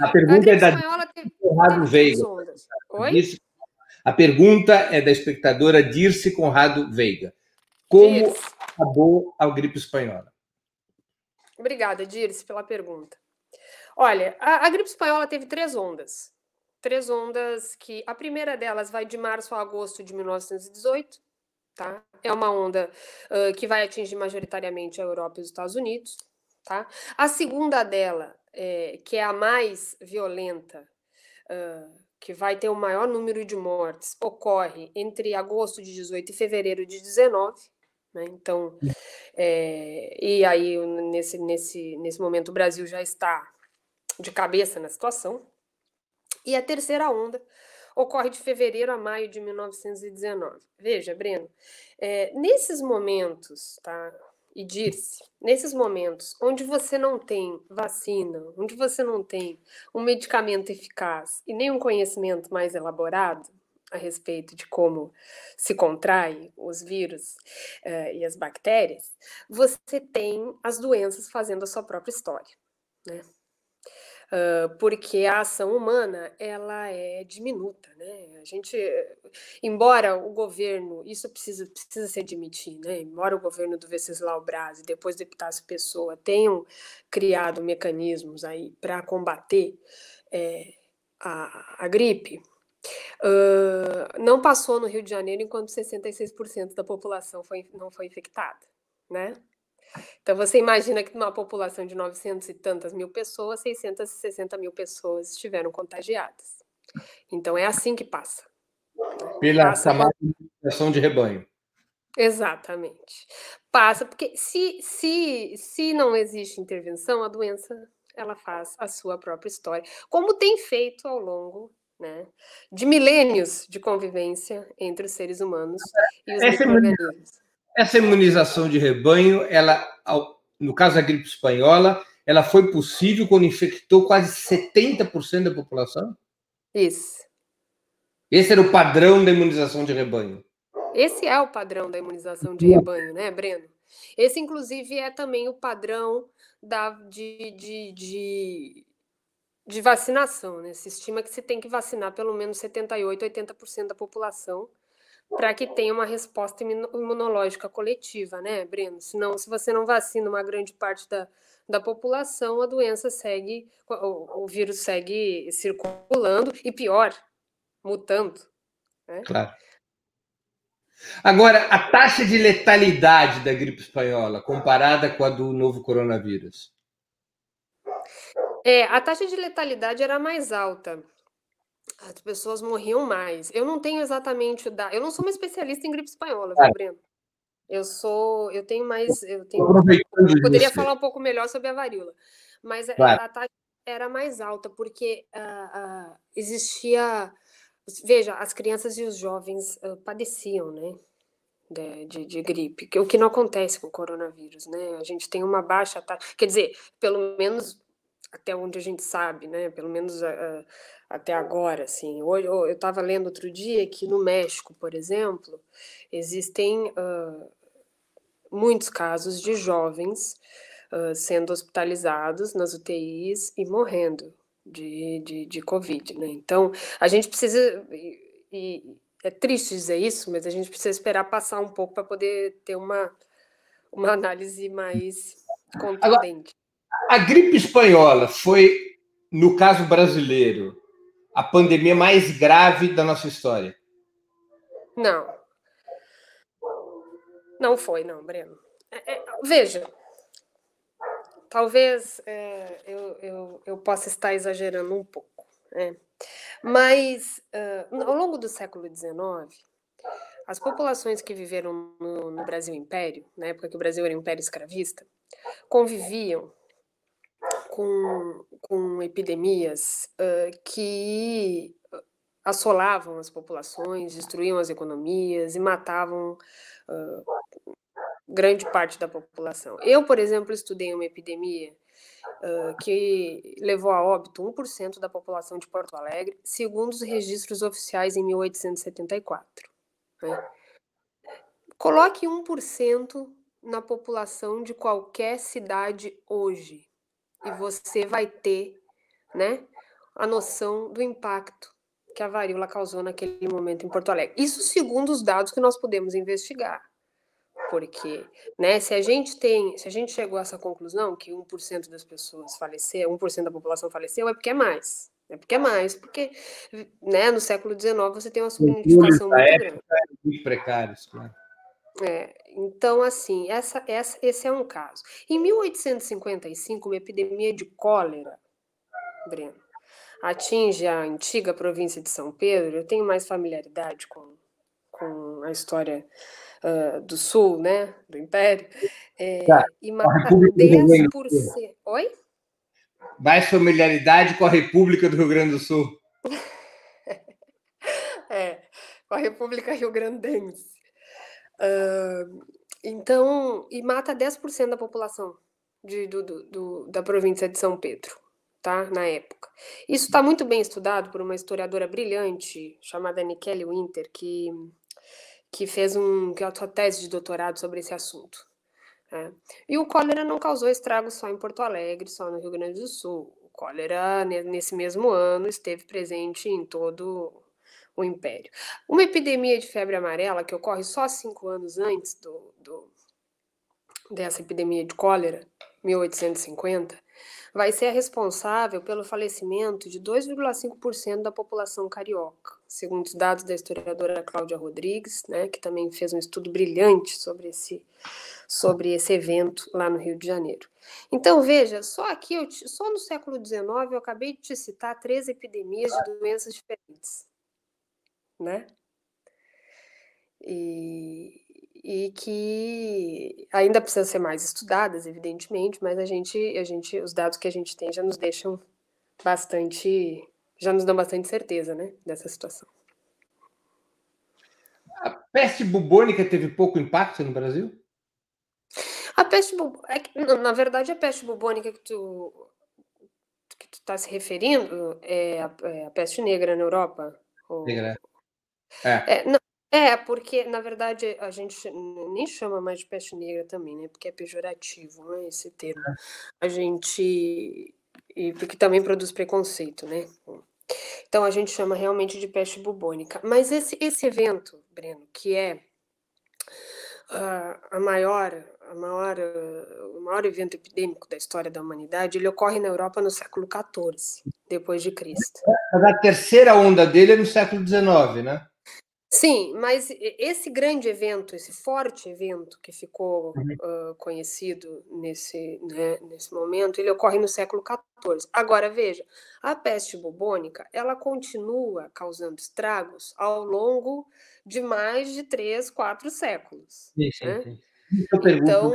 a pergunta a é da teve, Conrado Veiga. Oi? A pergunta é da espectadora Dirce Conrado Veiga. Como Dirce. acabou a gripe espanhola? Obrigada, Dirce, pela pergunta. Olha, a, a gripe espanhola teve três ondas três ondas que a primeira delas vai de março a agosto de 1918, tá? É uma onda uh, que vai atingir majoritariamente a Europa e os Estados Unidos, tá? A segunda dela, é, que é a mais violenta, uh, que vai ter o maior número de mortes, ocorre entre agosto de 18 e fevereiro de 19. Né? Então, é, e aí nesse, nesse, nesse momento o Brasil já está de cabeça na situação, e a terceira onda ocorre de fevereiro a maio de 1919. Veja, Breno, é, nesses momentos, tá? E Dirce, nesses momentos onde você não tem vacina, onde você não tem um medicamento eficaz e nem um conhecimento mais elaborado a respeito de como se contrai os vírus uh, e as bactérias, você tem as doenças fazendo a sua própria história, né? Porque a ação humana ela é diminuta, né? A gente, embora o governo, isso precisa, precisa se admitir, né? Embora o governo do Venceslau Braz e depois do Epitácio Pessoa tenham criado mecanismos aí para combater é, a, a gripe, uh, não passou no Rio de Janeiro enquanto 66% da população foi, não foi infectada, né? Então você imagina que numa população de 900 e tantas mil pessoas, 660 mil pessoas estiveram contagiadas. Então é assim que passa. Pela passa chamada de rebanho. Exatamente. Passa, porque se, se, se não existe intervenção, a doença ela faz a sua própria história, como tem feito ao longo né, de milênios de convivência entre os seres humanos e os micro-organismos essa imunização de rebanho, ela, no caso da gripe espanhola, ela foi possível quando infectou quase 70% da população? Isso. Esse era o padrão da imunização de rebanho. Esse é o padrão da imunização de rebanho, né, Breno? Esse, inclusive, é também o padrão da, de, de, de, de vacinação, né? Se estima que se tem que vacinar pelo menos 78%, 80% da população para que tenha uma resposta imunológica coletiva, né, Breno? Senão, se você não vacina uma grande parte da, da população, a doença segue, o, o vírus segue circulando e pior, mutando. Né? Claro. Agora, a taxa de letalidade da gripe espanhola comparada com a do novo coronavírus? É, a taxa de letalidade era mais alta. As pessoas morriam mais. Eu não tenho exatamente o da, eu não sou uma especialista em gripe espanhola, viu, Breno? Eu sou, eu tenho mais, eu tenho, eu poderia falar um pouco melhor sobre a varíola, mas claro. a, taxa era mais alta porque uh, uh, existia, veja, as crianças e os jovens uh, padeciam, né, de, de, de, gripe, o que não acontece com o coronavírus, né? A gente tem uma baixa taxa, quer dizer, pelo menos até onde a gente sabe, né? Pelo menos até agora, assim. Hoje, eu estava lendo outro dia que no México, por exemplo, existem uh, muitos casos de jovens uh, sendo hospitalizados nas UTIs e morrendo de, de, de Covid, né? Então, a gente precisa... E, e é triste dizer isso, mas a gente precisa esperar passar um pouco para poder ter uma, uma análise mais contundente. Agora, a gripe espanhola foi, no caso brasileiro, a pandemia mais grave da nossa história? Não. Não foi, não, Breno. É, é, veja, talvez é, eu, eu, eu possa estar exagerando um pouco, né? mas uh, ao longo do século XIX, as populações que viveram no, no Brasil Império, na época que o Brasil era um império escravista, conviviam com, com epidemias uh, que assolavam as populações, destruíam as economias e matavam uh, grande parte da população. Eu, por exemplo, estudei uma epidemia uh, que levou a óbito 1% da população de Porto Alegre, segundo os registros oficiais em 1874. Né? Coloque 1% na população de qualquer cidade hoje e você vai ter, né, a noção do impacto que a varíola causou naquele momento em Porto Alegre. Isso segundo os dados que nós podemos investigar. Porque, né, se a gente tem, se a gente chegou a essa conclusão que 1% das pessoas faleceram, 1% da população faleceu, é porque é mais. É porque é mais, porque né, no século XIX você tem uma subnotificação muito grande. Muito precários, claro. É, então, assim, essa, essa, esse é um caso. Em 1855, uma epidemia de cólera, Breno, atinge a antiga província de São Pedro. Eu tenho mais familiaridade com, com a história uh, do Sul, né, do Império, é, tá. e mata 10%. Oi? Mais familiaridade com a República do Rio Grande do Sul. é, com a República Rio Grandense. Uh, então, e mata 10% da população de, do, do, da província de São Pedro, tá? Na época. Isso está muito bem estudado por uma historiadora brilhante chamada Nikele Winter, que, que fez um que é a sua tese de doutorado sobre esse assunto. Né? E o cólera não causou estragos só em Porto Alegre, só no Rio Grande do Sul. O cólera, nesse mesmo ano, esteve presente em todo o império. Uma epidemia de febre amarela que ocorre só cinco anos antes do, do dessa epidemia de cólera, 1850, vai ser a responsável pelo falecimento de 2,5% da população carioca, segundo os dados da historiadora Cláudia Rodrigues, né, que também fez um estudo brilhante sobre esse, sobre esse evento lá no Rio de Janeiro. Então, veja, só aqui, eu, só no século XIX, eu acabei de te citar três epidemias de doenças diferentes né? E, e que ainda precisam ser mais estudadas, evidentemente, mas a gente, a gente, os dados que a gente tem já nos deixam bastante, já nos dão bastante certeza, né, dessa situação. A peste bubônica teve pouco impacto no Brasil? A peste bubônica, é na verdade, a peste bubônica que tu que tu está se referindo é a, é a, peste negra na Europa. Negra. É. É, não, é, porque, na verdade, a gente nem chama mais de peste negra também, né? Porque é pejorativo, né? Esse termo. É. A gente. E porque também produz preconceito, né? Então a gente chama realmente de peste bubônica. Mas esse, esse evento, Breno, que é uh, a maior, a maior, uh, o maior evento epidêmico da história da humanidade, ele ocorre na Europa no século XIV, depois de Cristo. a terceira onda dele é no século XIX, né? Sim, mas esse grande evento, esse forte evento que ficou uh, conhecido nesse, né, nesse momento, ele ocorre no século XIV. Agora, veja, a peste bubônica, ela continua causando estragos ao longo de mais de três, quatro séculos. Sim, sim, né? sim. Então,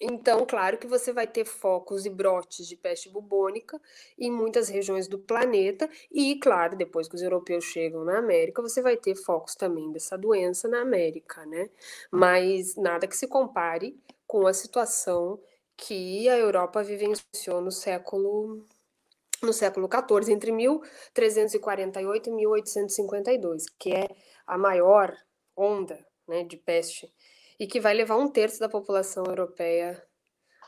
então, claro que você vai ter focos e brotes de peste bubônica em muitas regiões do planeta, e, claro, depois que os europeus chegam na América, você vai ter focos também dessa doença na América, né? Mas nada que se compare com a situação que a Europa vivenciou no século no século XIV, entre 1348 e 1852, que é a maior onda né, de peste e que vai levar um terço da população europeia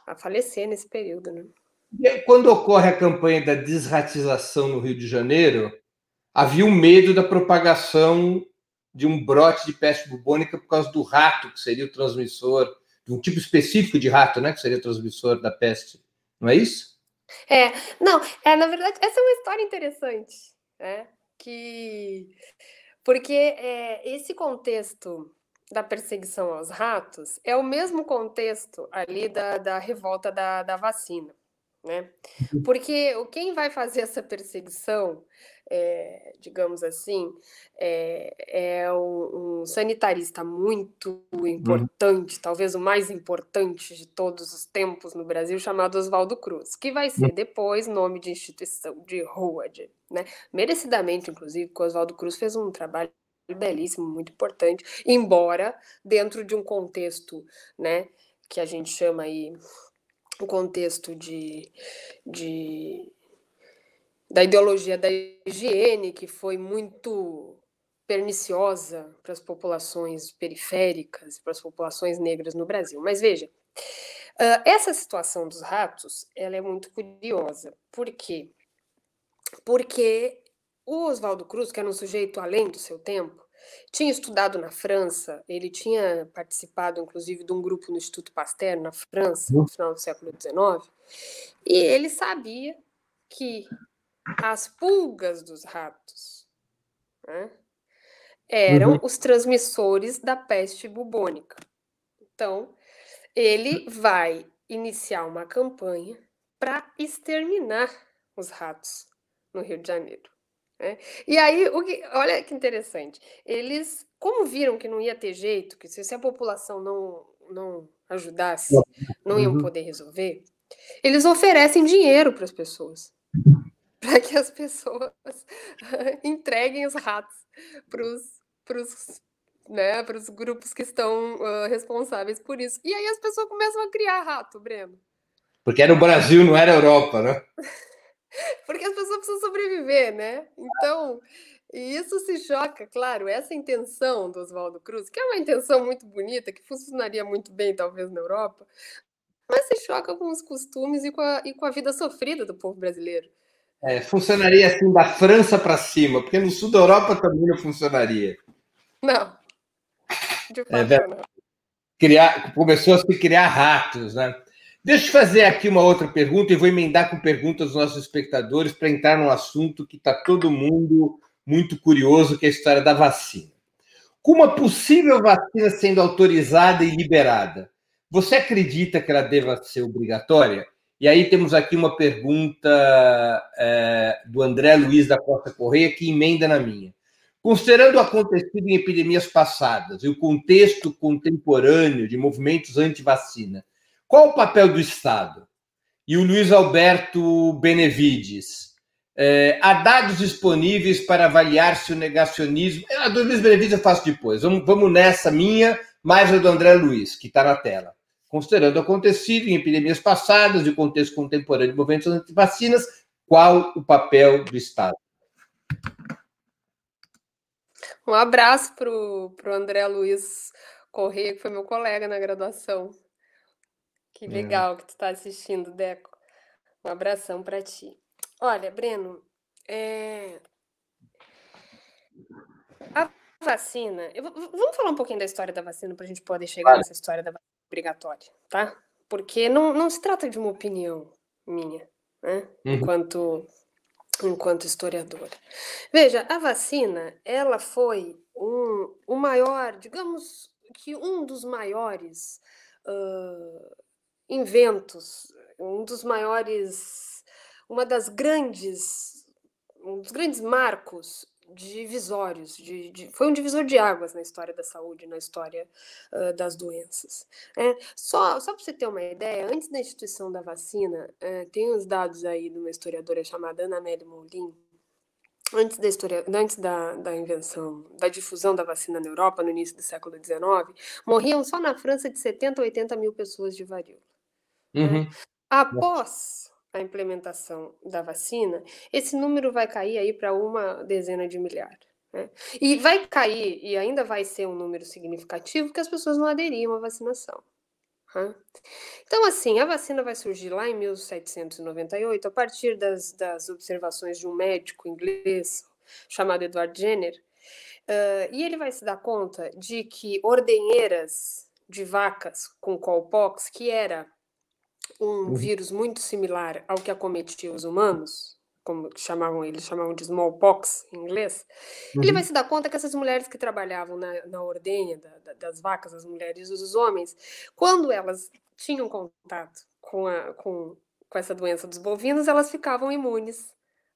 a falecer nesse período. Né? Quando ocorre a campanha da desratização no Rio de Janeiro, havia um medo da propagação de um brote de peste bubônica por causa do rato, que seria o transmissor, de um tipo específico de rato, né, que seria o transmissor da peste. Não é isso? É, não, é, na verdade, essa é uma história interessante, né? Que porque é, esse contexto da perseguição aos ratos é o mesmo contexto ali da, da revolta da, da vacina, né? Uhum. Porque quem vai fazer essa perseguição, é, digamos assim, é, é um, um, sanitarista muito importante, uhum. talvez o mais importante de todos os tempos no Brasil, chamado Oswaldo Cruz, que vai ser uhum. depois nome de instituição de rua, de, né? merecidamente, inclusive, porque o Oswaldo Cruz fez um trabalho belíssimo, muito importante, embora dentro de um contexto, né, que a gente chama aí o contexto de, de da ideologia da higiene, que foi muito perniciosa para as populações periféricas, para as populações negras no Brasil. Mas veja, uh, essa situação dos ratos, ela é muito curiosa. Por quê? Porque o Oswaldo Cruz, que era um sujeito além do seu tempo, tinha estudado na França, ele tinha participado, inclusive, de um grupo no Instituto Pasteur, na França, no final do século XIX, e ele sabia que as pulgas dos ratos né, eram uhum. os transmissores da peste bubônica. Então, ele vai iniciar uma campanha para exterminar os ratos no Rio de Janeiro. Né? E aí, o que, olha que interessante, eles, como viram que não ia ter jeito, que se, se a população não, não ajudasse, não iam uhum. poder resolver, eles oferecem dinheiro para as pessoas, para que as pessoas entreguem os ratos para os né, para os grupos que estão uh, responsáveis por isso. E aí as pessoas começam a criar rato, Breno. Porque era o Brasil, não era a Europa, né? Porque as pessoas precisam sobreviver, né? Então, e isso se choca, claro, essa intenção do Oswaldo Cruz, que é uma intenção muito bonita, que funcionaria muito bem, talvez, na Europa, mas se choca com os costumes e com a, e com a vida sofrida do povo brasileiro. É, funcionaria assim da França para cima, porque no sul da Europa também não funcionaria. Não. De é fato, é, não. Criar, começou a se criar ratos, né? Deixa eu fazer aqui uma outra pergunta e vou emendar com perguntas dos nossos espectadores para entrar num assunto que está todo mundo muito curioso, que é a história da vacina. Com uma possível vacina sendo autorizada e liberada, você acredita que ela deva ser obrigatória? E aí temos aqui uma pergunta é, do André Luiz da Costa Correia que emenda na minha. Considerando o acontecido em epidemias passadas e o contexto contemporâneo de movimentos anti-vacina, qual o papel do Estado? E o Luiz Alberto Benevides. É, há dados disponíveis para avaliar se o negacionismo. A do Luiz Benevides eu faço depois. Vamos, vamos nessa minha, mais a do André Luiz, que está na tela. Considerando o acontecido em epidemias passadas e o contexto contemporâneo de movimentos anti-vacinas, qual o papel do Estado? Um abraço para o André Luiz Corrêa, que foi meu colega na graduação. Que é. legal que tu tá assistindo, Deco. Um abração para ti. Olha, Breno, é... a vacina. Eu, vamos falar um pouquinho da história da vacina para a gente poder chegar nessa história da vacina obrigatória, tá? Porque não, não se trata de uma opinião minha, né? Uhum. Enquanto, enquanto historiadora. Veja, a vacina, ela foi um, o maior, digamos que um dos maiores uh, inventos, um dos maiores, uma das grandes, um dos grandes marcos divisórios, de, de, foi um divisor de águas na história da saúde, na história uh, das doenças. É, só só para você ter uma ideia, antes da instituição da vacina, tem uns dados aí de uma historiadora chamada Ana Amélie Moulin, antes da história, antes da, da invenção, da difusão da vacina na Europa, no início do século XIX, morriam só na França de 70 a 80 mil pessoas de varíola. Né? Uhum. Né? Após a implementação da vacina, esse número vai cair aí para uma dezena de milhares. Né? E vai cair, e ainda vai ser um número significativo, porque as pessoas não aderiam à vacinação. Né? Então, assim, a vacina vai surgir lá em 1798, a partir das, das observações de um médico inglês chamado Edward Jenner, uh, e ele vai se dar conta de que ordenheiras de vacas com colpox, que era um uhum. vírus muito similar ao que acometia os humanos, como chamavam eles chamavam de smallpox em inglês, uhum. ele vai se dar conta que essas mulheres que trabalhavam na, na ordenha da, da, das vacas, as mulheres e os homens, quando elas tinham contato com, a, com, com essa doença dos bovinos, elas ficavam imunes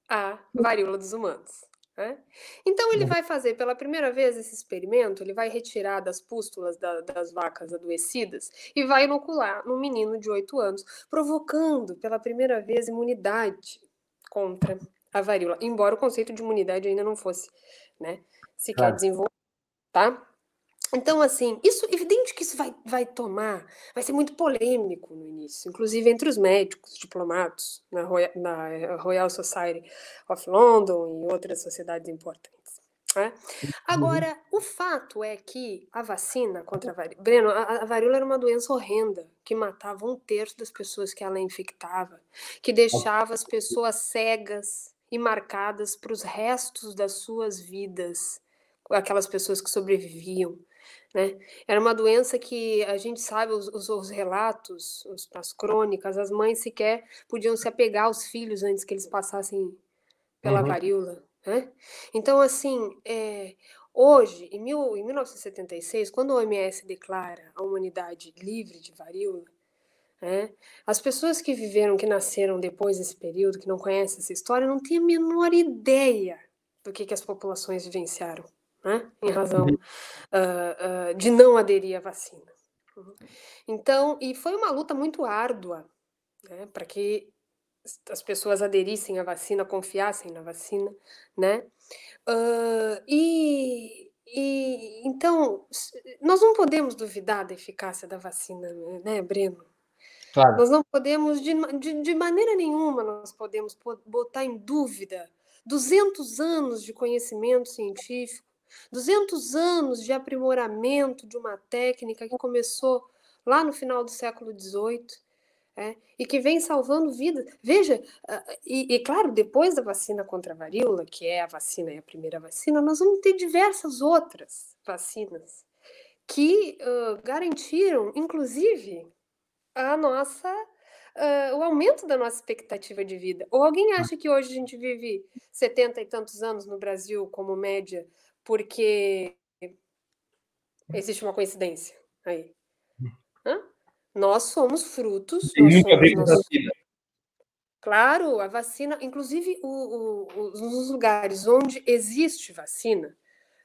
à varíola dos humanos. Né? Então ele uhum. vai fazer pela primeira vez esse experimento, ele vai retirar das pústulas da, das vacas adoecidas e vai inocular num menino de 8 anos, provocando pela primeira vez imunidade contra a varíola, embora o conceito de imunidade ainda não fosse, né, sequer claro. desenvolvido, tá? Então, assim, isso isso vai, vai tomar, vai ser muito polêmico no início, inclusive entre os médicos, diplomados, na Royal, na Royal Society of London e outras sociedades importantes. Né? Uhum. Agora, o fato é que a vacina contra a varíola. Breno, a, a, varíola era uma doença horrenda que matava um terço das pessoas que ela infectava, que deixava as pessoas cegas e marcadas para os restos das suas vidas, aquelas pessoas que sobreviviam. Né? Era uma doença que a gente sabe, os, os, os relatos, os, as crônicas, as mães sequer podiam se apegar aos filhos antes que eles passassem pela uhum. varíola. Né? Então, assim, é, hoje, em, mil, em 1976, quando a OMS declara a humanidade livre de varíola, né, as pessoas que viveram, que nasceram depois desse período, que não conhecem essa história, não têm a menor ideia do que, que as populações vivenciaram, né, em razão uh, uh, de não aderir à vacina. Uhum. Então, e foi uma luta muito árdua né, para que as pessoas aderissem à vacina, confiassem na vacina, né? Uh, e, e então nós não podemos duvidar da eficácia da vacina, né, Breno? Claro. Nós não podemos, de, de, de maneira nenhuma, nós podemos botar em dúvida 200 anos de conhecimento científico, 200 anos de aprimoramento de uma técnica que começou lá no final do século XVIII é, e que vem salvando vidas. Veja, uh, e, e, claro, depois da vacina contra a varíola, que é a vacina e a primeira vacina, nós vamos ter diversas outras vacinas que uh, garantiram, inclusive, a nossa uh, o aumento da nossa expectativa de vida. Ou alguém acha que hoje a gente vive 70 e tantos anos no Brasil como média porque existe uma coincidência aí? Hã? Nós somos frutos. Nós somos, nós... Claro, a vacina, inclusive o, o, os lugares onde existe vacina,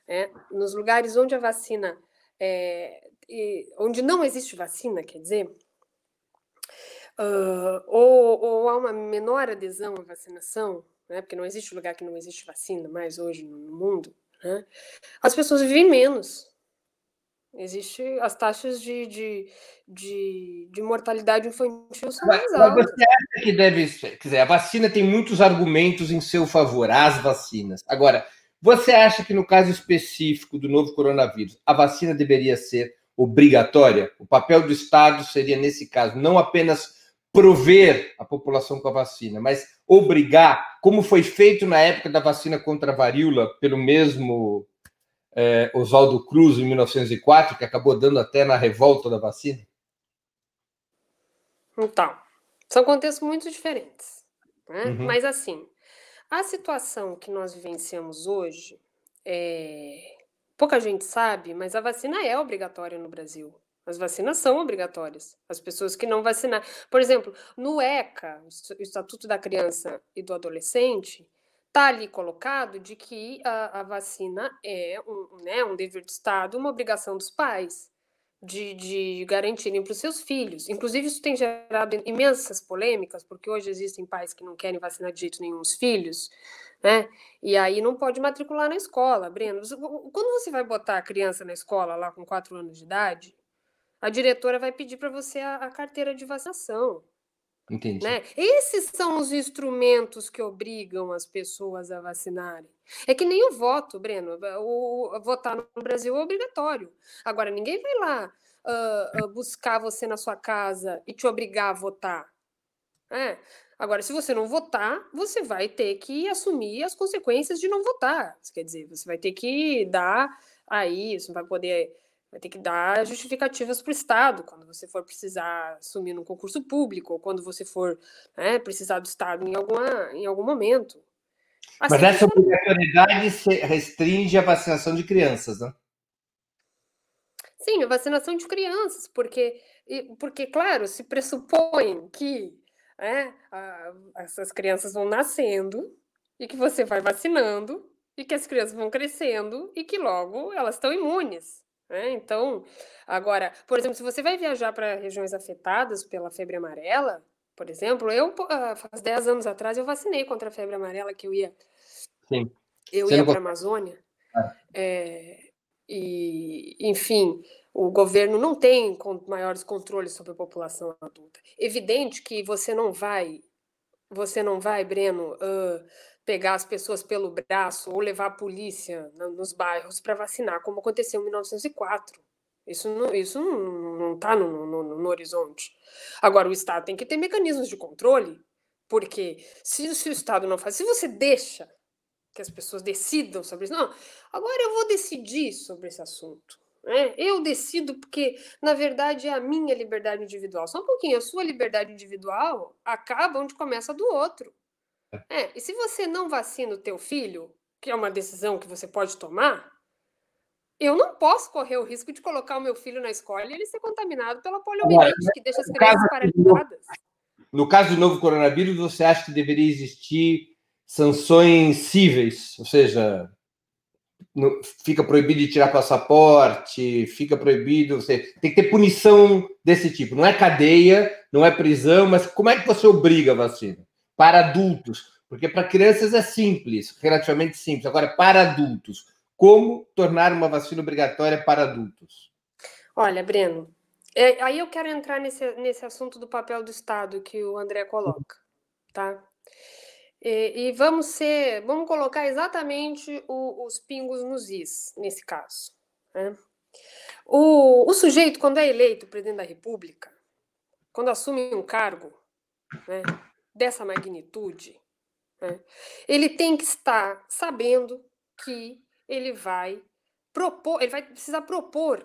né, nos lugares onde a vacina, é, onde não existe vacina, quer dizer, uh, ou, ou, há uma menor adesão à vacinação, né, porque não existe lugar que não existe vacina mais hoje no mundo, né, as pessoas vivem menos. Existe as taxas de, de, de, de mortalidade infantil são mais altas. Mas você acha que deve. Quer dizer, a vacina tem muitos argumentos em seu favor, as vacinas. Agora, você acha que no caso específico do novo coronavírus, a vacina deveria ser obrigatória? O papel do Estado seria, nesse caso, não apenas prover a população com a vacina, mas obrigar, como foi feito na época da vacina contra a varíola, pelo mesmo é, Oswaldo Cruz em 1904, que acabou dando até na revolta da vacina? Então, são contextos muito diferentes. Né? Uhum. Mas, assim, a situação que nós vivenciamos hoje, é... pouca gente sabe, mas a vacina é obrigatória no Brasil. As vacinas são obrigatórias. As pessoas que não vacinar. Por exemplo, no ECA, o Estatuto da Criança e do Adolescente, está ali colocado de que a, a vacina é um, né, um dever do Estado, uma obrigação dos pais de, de garantirem para os seus filhos. Inclusive, isso tem gerado imensas polêmicas, porque hoje existem pais que não querem vacinar de jeito nenhum os filhos, né? E aí não pode matricular na escola, Breno. Quando você vai botar a criança na escola lá com quatro anos de idade, a diretora vai pedir para você a, a, carteira de vacinação. Entendi. Né? Esses são os instrumentos que obrigam as pessoas a vacinarem. É que nem o voto, Breno. O, o votar no Brasil é obrigatório. Agora, ninguém vai lá uh, uh, buscar você na sua casa e te obrigar a votar. É. Agora, se você não votar, você vai ter que assumir as consequências de não votar. Quer dizer, você vai ter que dar aí, você vai poder vai ter que dar justificativas para o Estado quando você for precisar assumir num concurso público ou quando você for né, precisar do Estado em, alguma, em algum momento. Assim, Mas essa obrigatoriedade restringe a vacinação de crianças, né? Sim, a vacinação de crianças, porque, porque claro, se pressupõe que né, a, essas crianças vão nascendo e que você vai vacinando e que as crianças vão crescendo e que logo elas estão imunes. Né? Então, agora, por exemplo, se você vai viajar para regiões afetadas pela febre amarela, por exemplo, eu, ah, faz 10 anos atrás, eu vacinei contra a febre amarela, que eu ia. Sim. Eu você ia para a Amazônia. Ah. É, e, enfim, o governo não tem maiores controles sobre a população adulta. Evidente que você não vai, você não vai, Breno, uh, pegar as pessoas pelo braço ou levar a polícia nos bairros para vacinar, como aconteceu em 1904. Isso não isso não está no, no, no, horizonte. Agora, o Estado tem que ter mecanismos de controle, porque se, se o Estado não faz, se você deixa que as pessoas decidam sobre isso, não, agora eu vou decidir sobre esse assunto. Né? Eu decido porque, na verdade, é a minha liberdade individual. Só um pouquinho, a sua liberdade individual acaba onde começa a do outro. É, e se você não vacina o teu filho, que é uma decisão que você pode tomar, eu não posso correr o risco de colocar o meu filho na escola e ele ser contaminado pela poliomielite, que deixa as crianças paralisadas. No caso do novo coronavírus, você acha que deveria existir sanções cíveis, ou seja, no, fica proibido de tirar passaporte, fica proibido, você tem que ter punição desse tipo. Não é cadeia, não é prisão, mas como é que você obriga a vacina? Para adultos, porque para crianças é simples, relativamente simples. Agora, para adultos, como tornar uma vacina obrigatória para adultos? Olha, Breno, é, aí eu quero entrar nesse, nesse assunto do papel do Estado que o André coloca, tá? E, e vamos ser, vamos colocar exatamente o, os pingos nos is nesse caso. Né? O, o sujeito, quando é eleito presidente da República, quando assume um cargo, né, dessa magnitude, né, ele tem que estar sabendo que ele vai propor, ele vai precisar propor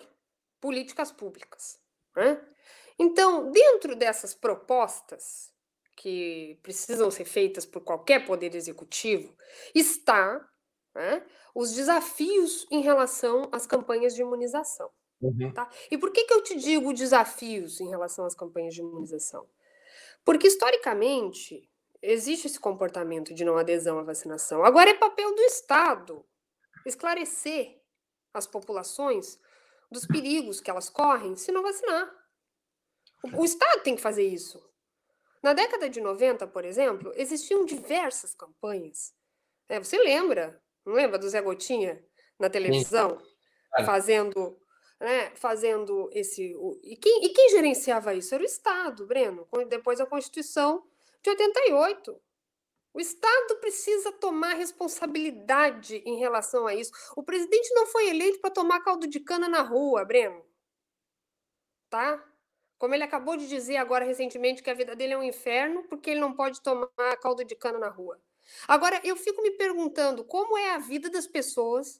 políticas públicas. Né? Então, dentro dessas propostas que precisam ser feitas por qualquer poder executivo, está né, os desafios em relação às campanhas de imunização. Uhum. Tá? E por que, que eu te digo desafios em relação às campanhas de imunização? Porque, historicamente, existe esse comportamento de não adesão à vacinação. Agora é papel do Estado esclarecer as populações dos perigos que elas correm se não vacinar. O, o Estado tem que fazer isso. Na década de 90, por exemplo, existiam diversas campanhas. É, você lembra? Não lembra do Zé Gotinha na televisão? Fazendo né, fazendo esse. O, e, quem, e quem gerenciava isso? Era o Estado, Breno, depois da Constituição de 88. O Estado precisa tomar responsabilidade em relação a isso. O presidente não foi eleito para tomar caldo de cana na rua, Breno. Tá? Como ele acabou de dizer agora recentemente que a vida dele é um inferno porque ele não pode tomar caldo de cana na rua. Agora, eu fico me perguntando como é a vida das pessoas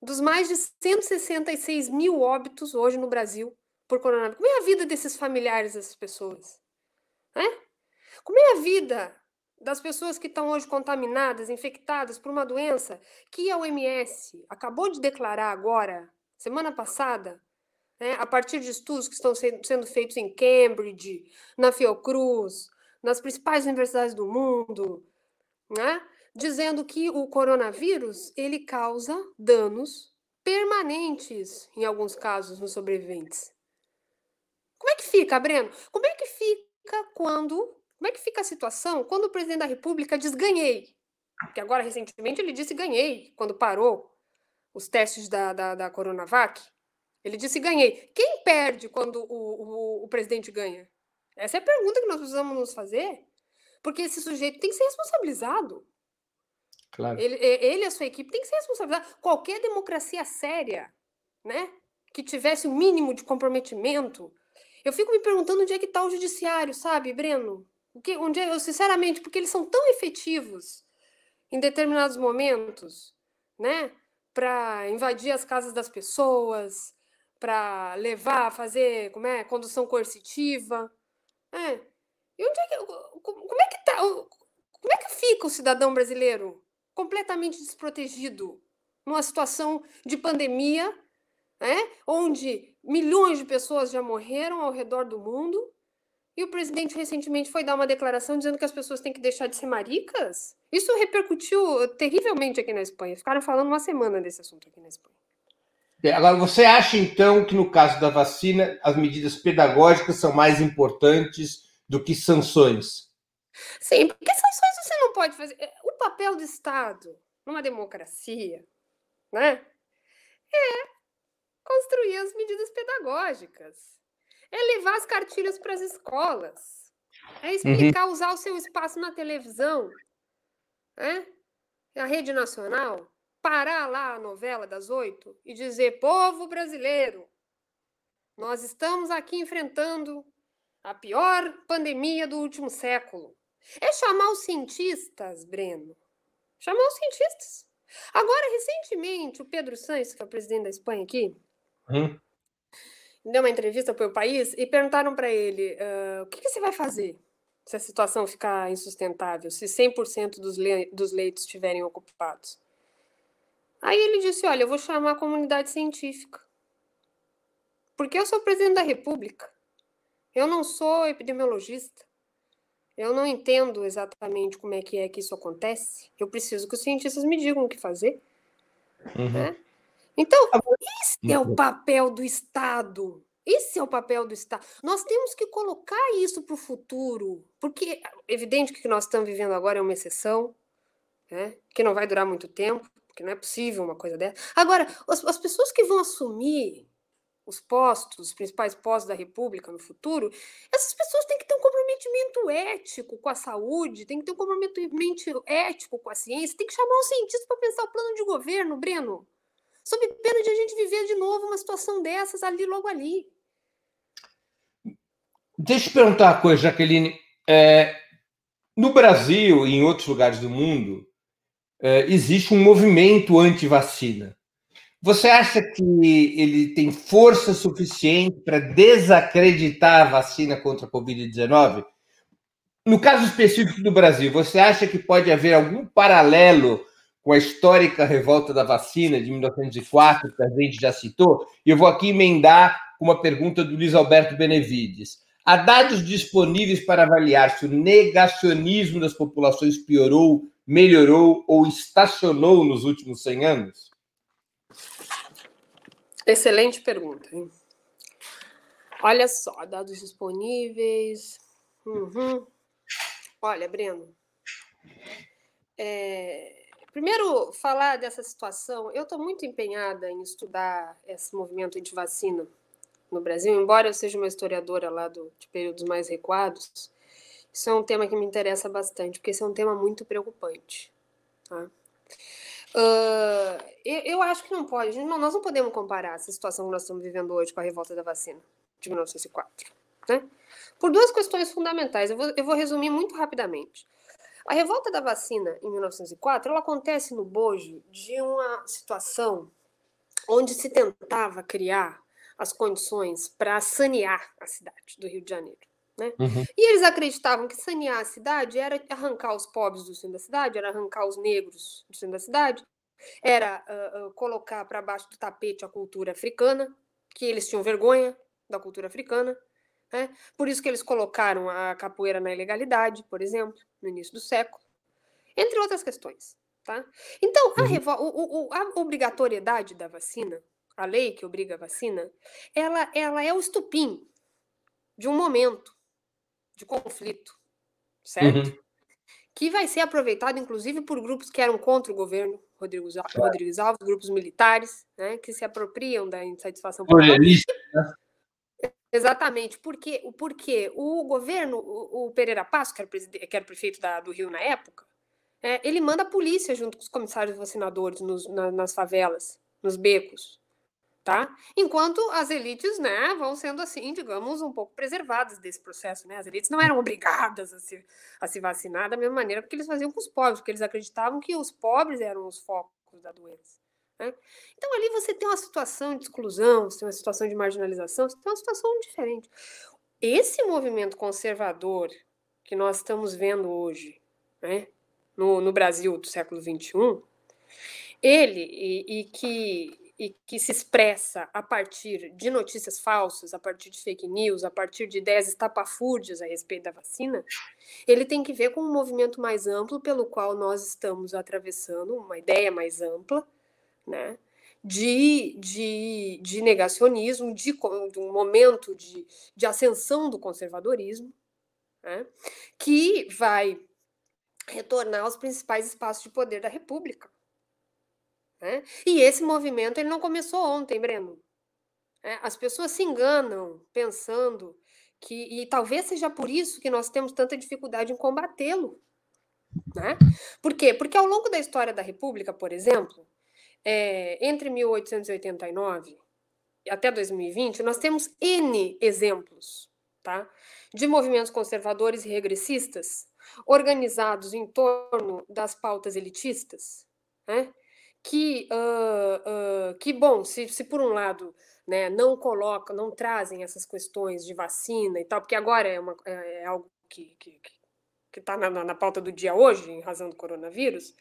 dos mais de 166 mil óbitos hoje no Brasil por coronavírus. Como é a vida desses familiares dessas pessoas? É? Como é a vida das pessoas que estão hoje contaminadas, infectadas por uma doença que a OMS acabou de declarar agora, semana passada, né, a partir de estudos que estão sendo feitos em Cambridge, na Fiocruz, nas principais universidades do mundo, né, dizendo que o coronavírus ele causa danos permanentes, em alguns casos, nos sobreviventes. Como é que fica, Breno? Como é que fica quando como é que fica a situação quando o presidente da República diz ganhei? Porque agora, recentemente, ele disse ganhei, quando parou os testes da, da, da Coronavac. Ele disse ganhei. Quem perde quando o, o, o presidente ganha? Essa é a pergunta que nós precisamos nos fazer. Porque esse sujeito tem que ser responsabilizado. Claro. Ele, ele e a sua equipe tem que ser responsabilizado. Qualquer democracia séria, né, que tivesse o um mínimo de comprometimento. Eu fico me perguntando onde é que está o judiciário, sabe, Breno? que, onde eu, sinceramente, porque eles são tão efetivos em determinados momentos, né? Para invadir as casas das pessoas, para levar, fazer, como é, condução coercitiva. É. E onde é que, como é que tá, como é que fica o cidadão brasileiro completamente desprotegido numa situação de pandemia, né? onde milhões de pessoas já morreram ao redor do mundo e o presidente recentemente foi dar uma declaração dizendo que as pessoas têm que deixar de ser maricas? Isso repercutiu terrivelmente aqui na Espanha. Ficaram falando uma semana desse assunto aqui na Espanha. Agora, você acha então que no caso da vacina as medidas pedagógicas são mais importantes do que sanções? Sim, porque sanções você não pode fazer. O papel do Estado numa democracia, né, é construir as medidas pedagógicas é levar as cartilhas para as escolas, é uhum. explicar, uhum. usar o seu espaço na televisão, né? a rede nacional, parar lá a novela das oito e dizer: povo brasileiro, nós estamos aqui enfrentando a pior pandemia do último século. É chamar os cientistas, Breno. Chamar os cientistas. Agora, recentemente, o Pedro Santos, que é o presidente da Espanha aqui, uhum deu uma entrevista para o país e perguntaram para ele uh, o que, que, você vai fazer se a situação ficar insustentável, se 100% dos, le dos leitos estiverem ocupados. Aí ele disse: Olha, eu vou chamar a comunidade científica. Porque eu sou presidente da República. Eu não sou epidemiologista. Eu não entendo exatamente como é que é que isso acontece. Eu preciso que os cientistas me digam o que fazer. Uhum. Né? Então, esse é o papel do Estado. Esse é o papel do Estado. Nós temos que colocar isso para o futuro, porque é evidente que o que nós estamos vivendo agora é uma exceção, né? que não vai durar muito tempo, porque não é possível uma coisa dessa. Agora, as, as pessoas que vão assumir os postos, os principais postos da República no futuro, essas pessoas têm que ter um comprometimento ético com a saúde, têm que ter um comprometimento ético com a ciência, tem que chamar os cientistas para pensar o plano de governo, Breno sob pena de a gente viver de novo uma situação dessas ali, logo ali. Deixa eu perguntar uma coisa, Jaqueline. É, no Brasil e em outros lugares do mundo, é, existe um movimento anti-vacina. Você acha que ele tem força suficiente para desacreditar a vacina contra a Covid-19? No caso específico do Brasil, você acha que pode haver algum paralelo com a histórica revolta da vacina de 1904, que a gente já citou, e eu vou aqui emendar uma pergunta do Luiz Alberto Benevides. Há dados disponíveis para avaliar se o negacionismo das populações piorou, melhorou ou estacionou nos últimos 100 anos? Excelente pergunta. Hein? Olha só, dados disponíveis. Uhum. Olha, Breno, é, Primeiro, falar dessa situação. Eu estou muito empenhada em estudar esse movimento anti-vacina no Brasil, embora eu seja uma historiadora lá do, de períodos mais recuados. Isso é um tema que me interessa bastante, porque esse é um tema muito preocupante. Tá? Uh, eu, eu, acho que não pode. Não, nós não podemos comparar essa situação que nós estamos vivendo hoje com a revolta da vacina de 1904. Né? Por duas questões fundamentais. Eu vou, eu vou resumir muito rapidamente. A revolta da vacina em 1904 ela acontece no bojo de uma situação onde se tentava criar as condições para sanear a cidade do Rio de Janeiro. Né? Uhum. E eles acreditavam que sanear a cidade era arrancar os pobres do centro da cidade, era arrancar os negros do centro da cidade, era uh, uh, colocar para baixo do tapete a cultura africana, que eles tinham vergonha da cultura africana. Né? Por isso que eles colocaram a capoeira na ilegalidade, por exemplo, no início do século, entre outras questões. Tá? Então, a, uhum. o, o, a obrigatoriedade da vacina, a lei que obriga a vacina, ela, ela é o estupim de um momento de conflito, certo? Uhum. Que vai ser aproveitado, inclusive, por grupos que eram contra o governo, Rodrigo, Rodrigues Alves, grupos militares, né, que se apropriam da insatisfação popular. Né? Exatamente, porque, porque o governo, o, o Pereira Passo, que era, que era prefeito da, do Rio na época, é, ele manda a polícia junto com os comissários vacinadores nos, na, nas favelas, nos becos, tá? Enquanto as elites, né, vão sendo assim, digamos, um pouco preservadas desse processo, né? As elites não eram obrigadas a se, a se vacinar da mesma maneira que eles faziam com os pobres, porque eles acreditavam que os pobres eram os focos da doença. Né? Então ali você tem uma situação de exclusão, você tem uma situação de marginalização, você tem uma situação diferente. Esse movimento conservador que nós estamos vendo hoje, né, no, no Brasil do século XXI, ele e, e que e que se expressa a partir de notícias falsas, a partir de fake news, a partir de ideias estapafúrdias a respeito da vacina, ele tem que ver com um movimento mais amplo pelo qual nós estamos atravessando, uma ideia mais ampla, né? De, de, de negacionismo, de, de um momento de, de ascensão do conservadorismo, né? que vai retornar aos principais espaços de poder da República. Né? E esse movimento ele não começou ontem, Breno. É, as pessoas se enganam pensando que, e talvez seja por isso que nós temos tanta dificuldade em combatê-lo. Né? Por quê? Porque ao longo da história da República, por exemplo, é, entre 1889 até 2020, nós temos N exemplos tá? de movimentos conservadores e regressistas organizados em torno das pautas elitistas, né? Que, uh, uh, que bom, se, se por um lado né, não colocam, não trazem essas questões de vacina e tal, porque agora é, uma, é, é algo que, que, que está na, na, pauta do dia hoje, em razão do coronavírus,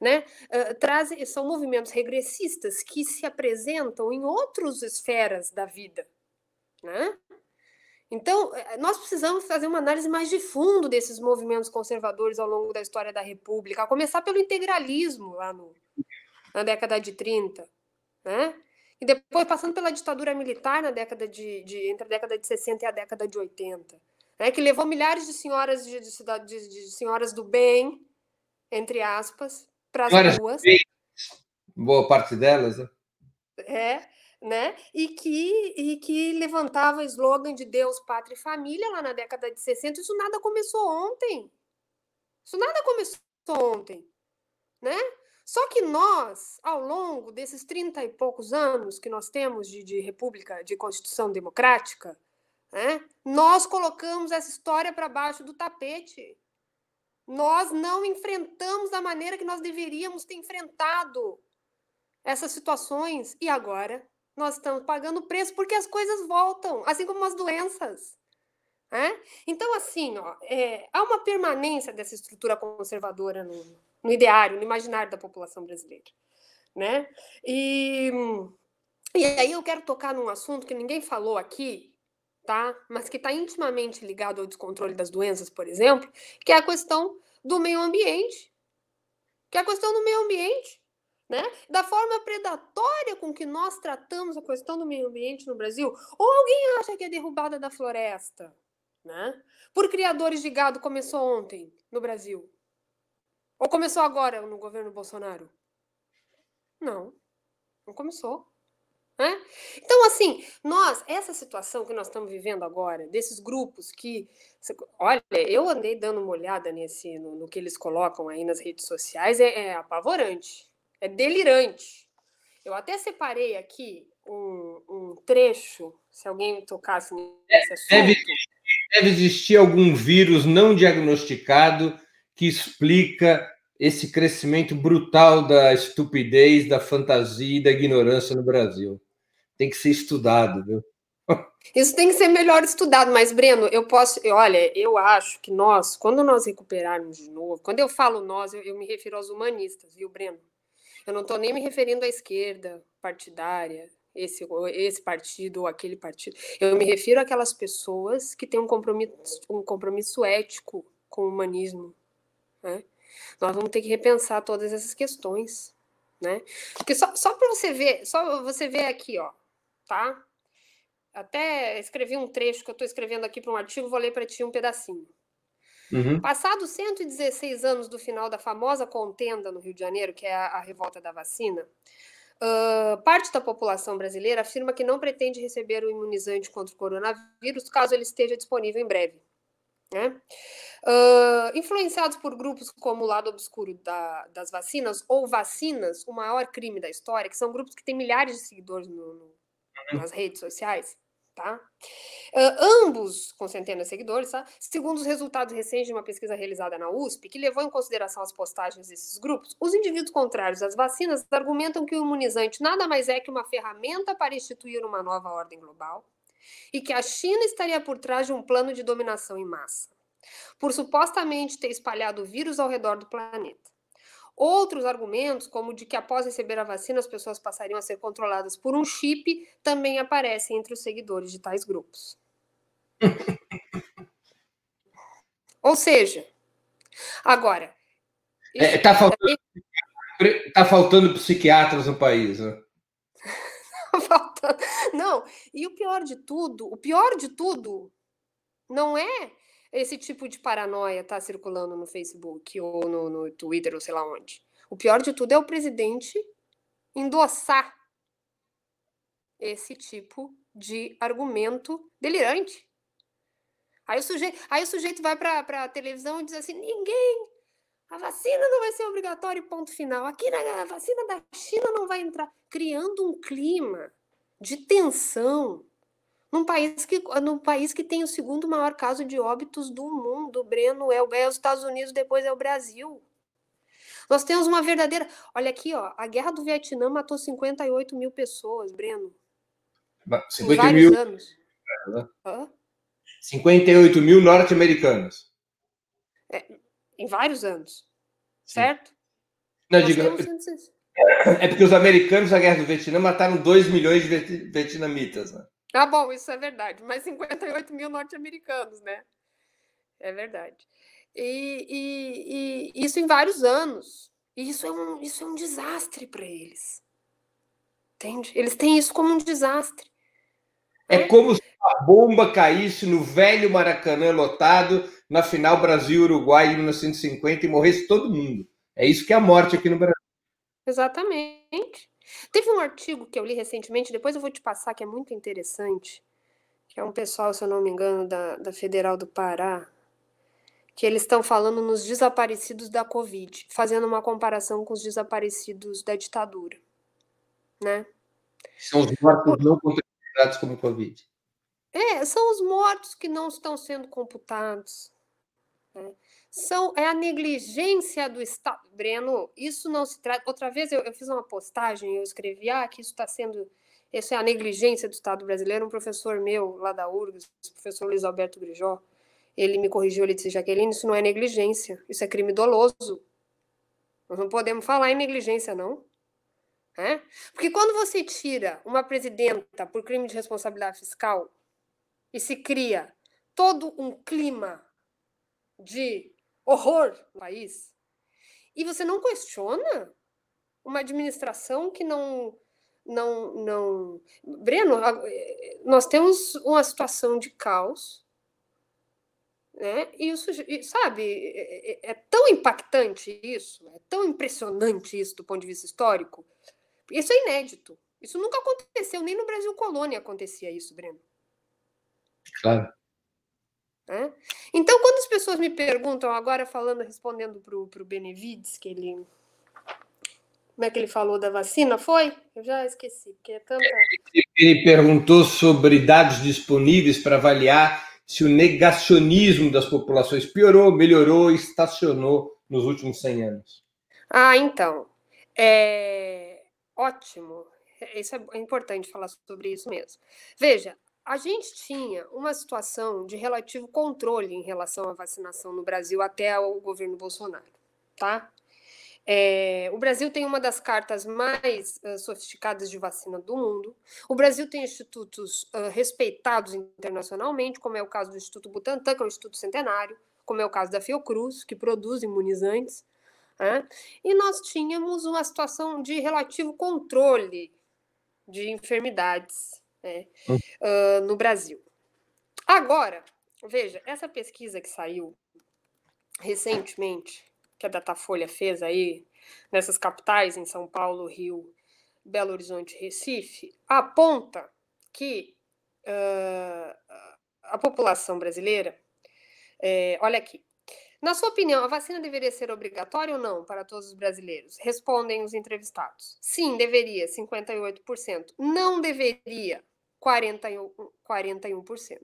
né, uh, trazem, são movimentos regressistas que se apresentam em outras esferas da vida, né? Então, eh, nós precisamos fazer uma análise mais de fundo desses movimentos conservadores ao longo da história da República, a começar pelo integralismo lá no, na década de 30, né? E depois passando pela ditadura militar na década de, de entre a década de 60 e a década de 80, né? Que levou milhares de senhoras de, de, de, de senhoras do bem, entre aspas, para as ruas. Boa parte delas, né? É, né? E que, e que levantava o slogan de Deus, Pátria e Família lá na década de 60. Isso nada começou ontem. Isso nada começou ontem, né? Só que nós, ao longo desses 30 e poucos anos que nós temos de, de república, de constituição democrática, né, nós colocamos essa história para baixo do tapete. Nós não enfrentamos da maneira que nós deveríamos ter enfrentado essas situações. E agora nós estamos pagando preço porque as coisas voltam, assim como as doenças. Né? Então, assim, ó, é, há uma permanência dessa estrutura conservadora no, no ideário, no imaginário da população brasileira, né? E, e aí eu quero tocar num assunto que ninguém falou aqui, tá? Mas que está intimamente ligado ao descontrole das doenças, por exemplo, que é a questão do meio ambiente, que é a questão do meio ambiente, né? Da forma predatória com que nós tratamos a questão do meio ambiente no Brasil. Ou alguém acha que é derrubada da floresta, né? Por criadores de gado começou ontem no Brasil. Ou começou agora no governo Bolsonaro? Não, não começou. Né? Então, assim, nós, essa situação que nós estamos vivendo agora, desses grupos que. Olha, eu andei dando uma olhada nesse, no, no que eles colocam aí nas redes sociais, é, é, apavorante, é delirante. Eu até separei aqui um, um trecho, se alguém tocasse nesse assunto. Deve, deve existir algum vírus não diagnosticado que explica esse crescimento brutal da estupidez, da fantasia e da ignorância no Brasil. Tem que ser estudado, viu? Isso tem que ser melhor estudado, mas Breno, eu posso, olha, eu acho que nós, quando nós recuperarmos de novo, quando eu falo nós, eu, eu me refiro aos humanistas, viu, Breno? Eu não estou nem me referindo à esquerda partidária, esse, esse partido ou aquele partido. Eu me refiro àquelas pessoas que têm um compromisso, um compromisso ético com o humanismo. Né? Nós vamos ter que repensar todas essas questões. Né? Porque só, só para você ver, só você ver aqui, ó, tá? Até escrevi um trecho que eu estou escrevendo aqui para um artigo, vou ler para ti um pedacinho. Uhum. Passados 116 anos do final da famosa contenda no Rio de Janeiro, que é a, a revolta da vacina, Uh, parte da população brasileira afirma que não pretende receber o imunizante contra o coronavírus caso ele esteja disponível em breve. Né? Uh, influenciados por grupos como o lado obscuro da, das vacinas ou vacinas, o maior crime da história, que são grupos que têm milhares de seguidores no, no, uhum. nas redes sociais, tá? Uh, ambos com centenas de seguidores, tá? Segundo os resultados recentes de uma pesquisa realizada na USP, que levou em consideração as postagens desses grupos, os indivíduos contrários às vacinas argumentam que o imunizante nada mais é que uma ferramenta para instituir uma nova ordem global e que a China estaria por trás de um plano de dominação em massa, por supostamente ter espalhado o vírus ao redor do planeta. Outros argumentos, como de que após receber a vacina as pessoas passariam a ser controladas por um chip, também aparecem entre os seguidores de tais grupos. Ou seja, agora. Está é, tá faltando, tá faltando psiquiatras no país, né? Não, e o pior de tudo, o pior de tudo não é esse tipo de paranoia tá circulando no Facebook ou no, no Twitter ou sei lá onde. O pior de tudo é o presidente endossar esse tipo de argumento delirante. Aí o sujeito, aí o sujeito vai para a televisão e diz assim: ninguém, a vacina não vai ser obrigatória, ponto final. Aqui na vacina da China não vai entrar, criando um clima de tensão num país que, num país que tem o segundo maior caso de óbitos do mundo, Breno, é, é os Estados Unidos, depois é o Brasil. Nós temos uma verdadeira. Olha aqui, ó, a guerra do Vietnã matou 58 mil pessoas, Breno. 50 mil. anos. Hã? 58 mil norte-americanos. É, em vários anos. Certo? Não, diga. É porque os americanos na guerra do Vietnã mataram 2 milhões de vietnamitas, né? Ah, bom, isso é verdade. Mas 58 mil norte-americanos, né? É verdade. E, e, e, isso em vários anos. E isso é um, isso é um desastre para eles. Entende? Eles têm isso como um desastre. É né? como se a bomba caísse no velho Maracanã lotado na final Brasil-Uruguai em 1950 e morresse todo mundo. É isso que é a morte aqui no Brasil. Exatamente. Teve um artigo que eu li recentemente, depois eu vou te passar, que é muito interessante, que é um pessoal, se eu não me engano, da, da Federal do Pará, que eles estão falando nos desaparecidos da Covid, fazendo uma comparação com os desaparecidos da ditadura, né? São os mortos não contabilizados como Covid. É, são os mortos que não estão sendo computados. Né? São é a negligência do Estado. Breno, isso não se trata. Outra vez eu, eu fiz uma postagem, eu escrevi ah, que isso está sendo. Isso é a negligência do Estado brasileiro. Um professor meu lá da URGS, professor Luiz Alberto Grijó, ele me corrigiu, ele disse, Jaqueline, isso não é negligência, isso é crime doloso. Nós não podemos falar em negligência, não. É? Porque quando você tira uma presidenta por crime de responsabilidade fiscal e se cria todo um clima de horror no país, e você não questiona uma administração que não não não. Breno eh, nós temos uma situação de caos né? E isso sabe é, é, é, tão impactante isso é tão impressionante isso do ponto de vista histórico. Isso é inédito. Isso nunca aconteceu nem no Brasil colônia acontecia isso Breno. Claro né? Então, quando as pessoas me perguntam, agora falando, respondendo para o Benevides, que ele. Como é que ele falou da vacina? Foi? Eu já esqueci, porque é tanta. Ele perguntou sobre dados disponíveis para avaliar se o negacionismo das populações piorou, melhorou, estacionou nos últimos 100 anos. Ah, então. É... Ótimo. Isso é importante falar sobre isso mesmo. Veja, a gente tinha uma situação de relativo controle em relação à vacinação no Brasil até o governo Bolsonaro, tá? É, o Brasil tem uma das cartas mais uh, sofisticadas de vacina do mundo. O Brasil tem institutos uh, respeitados internacionalmente, como é o caso do Instituto Butantan, que é um instituto centenário, como é o caso da Fiocruz, que produz imunizantes. Né? E nós tínhamos uma situação de relativo controle de enfermidades né, uh, no Brasil. Agora, veja, essa pesquisa que saiu recentemente, que a Datafolha fez aí, nessas capitais, em São Paulo, Rio, Belo Horizonte Recife, aponta que uh, a população brasileira, é, olha aqui, na sua opinião, a vacina deveria ser obrigatória ou não para todos os brasileiros? Respondem os entrevistados. Sim, deveria, 58%. Não deveria, 41%. 41%.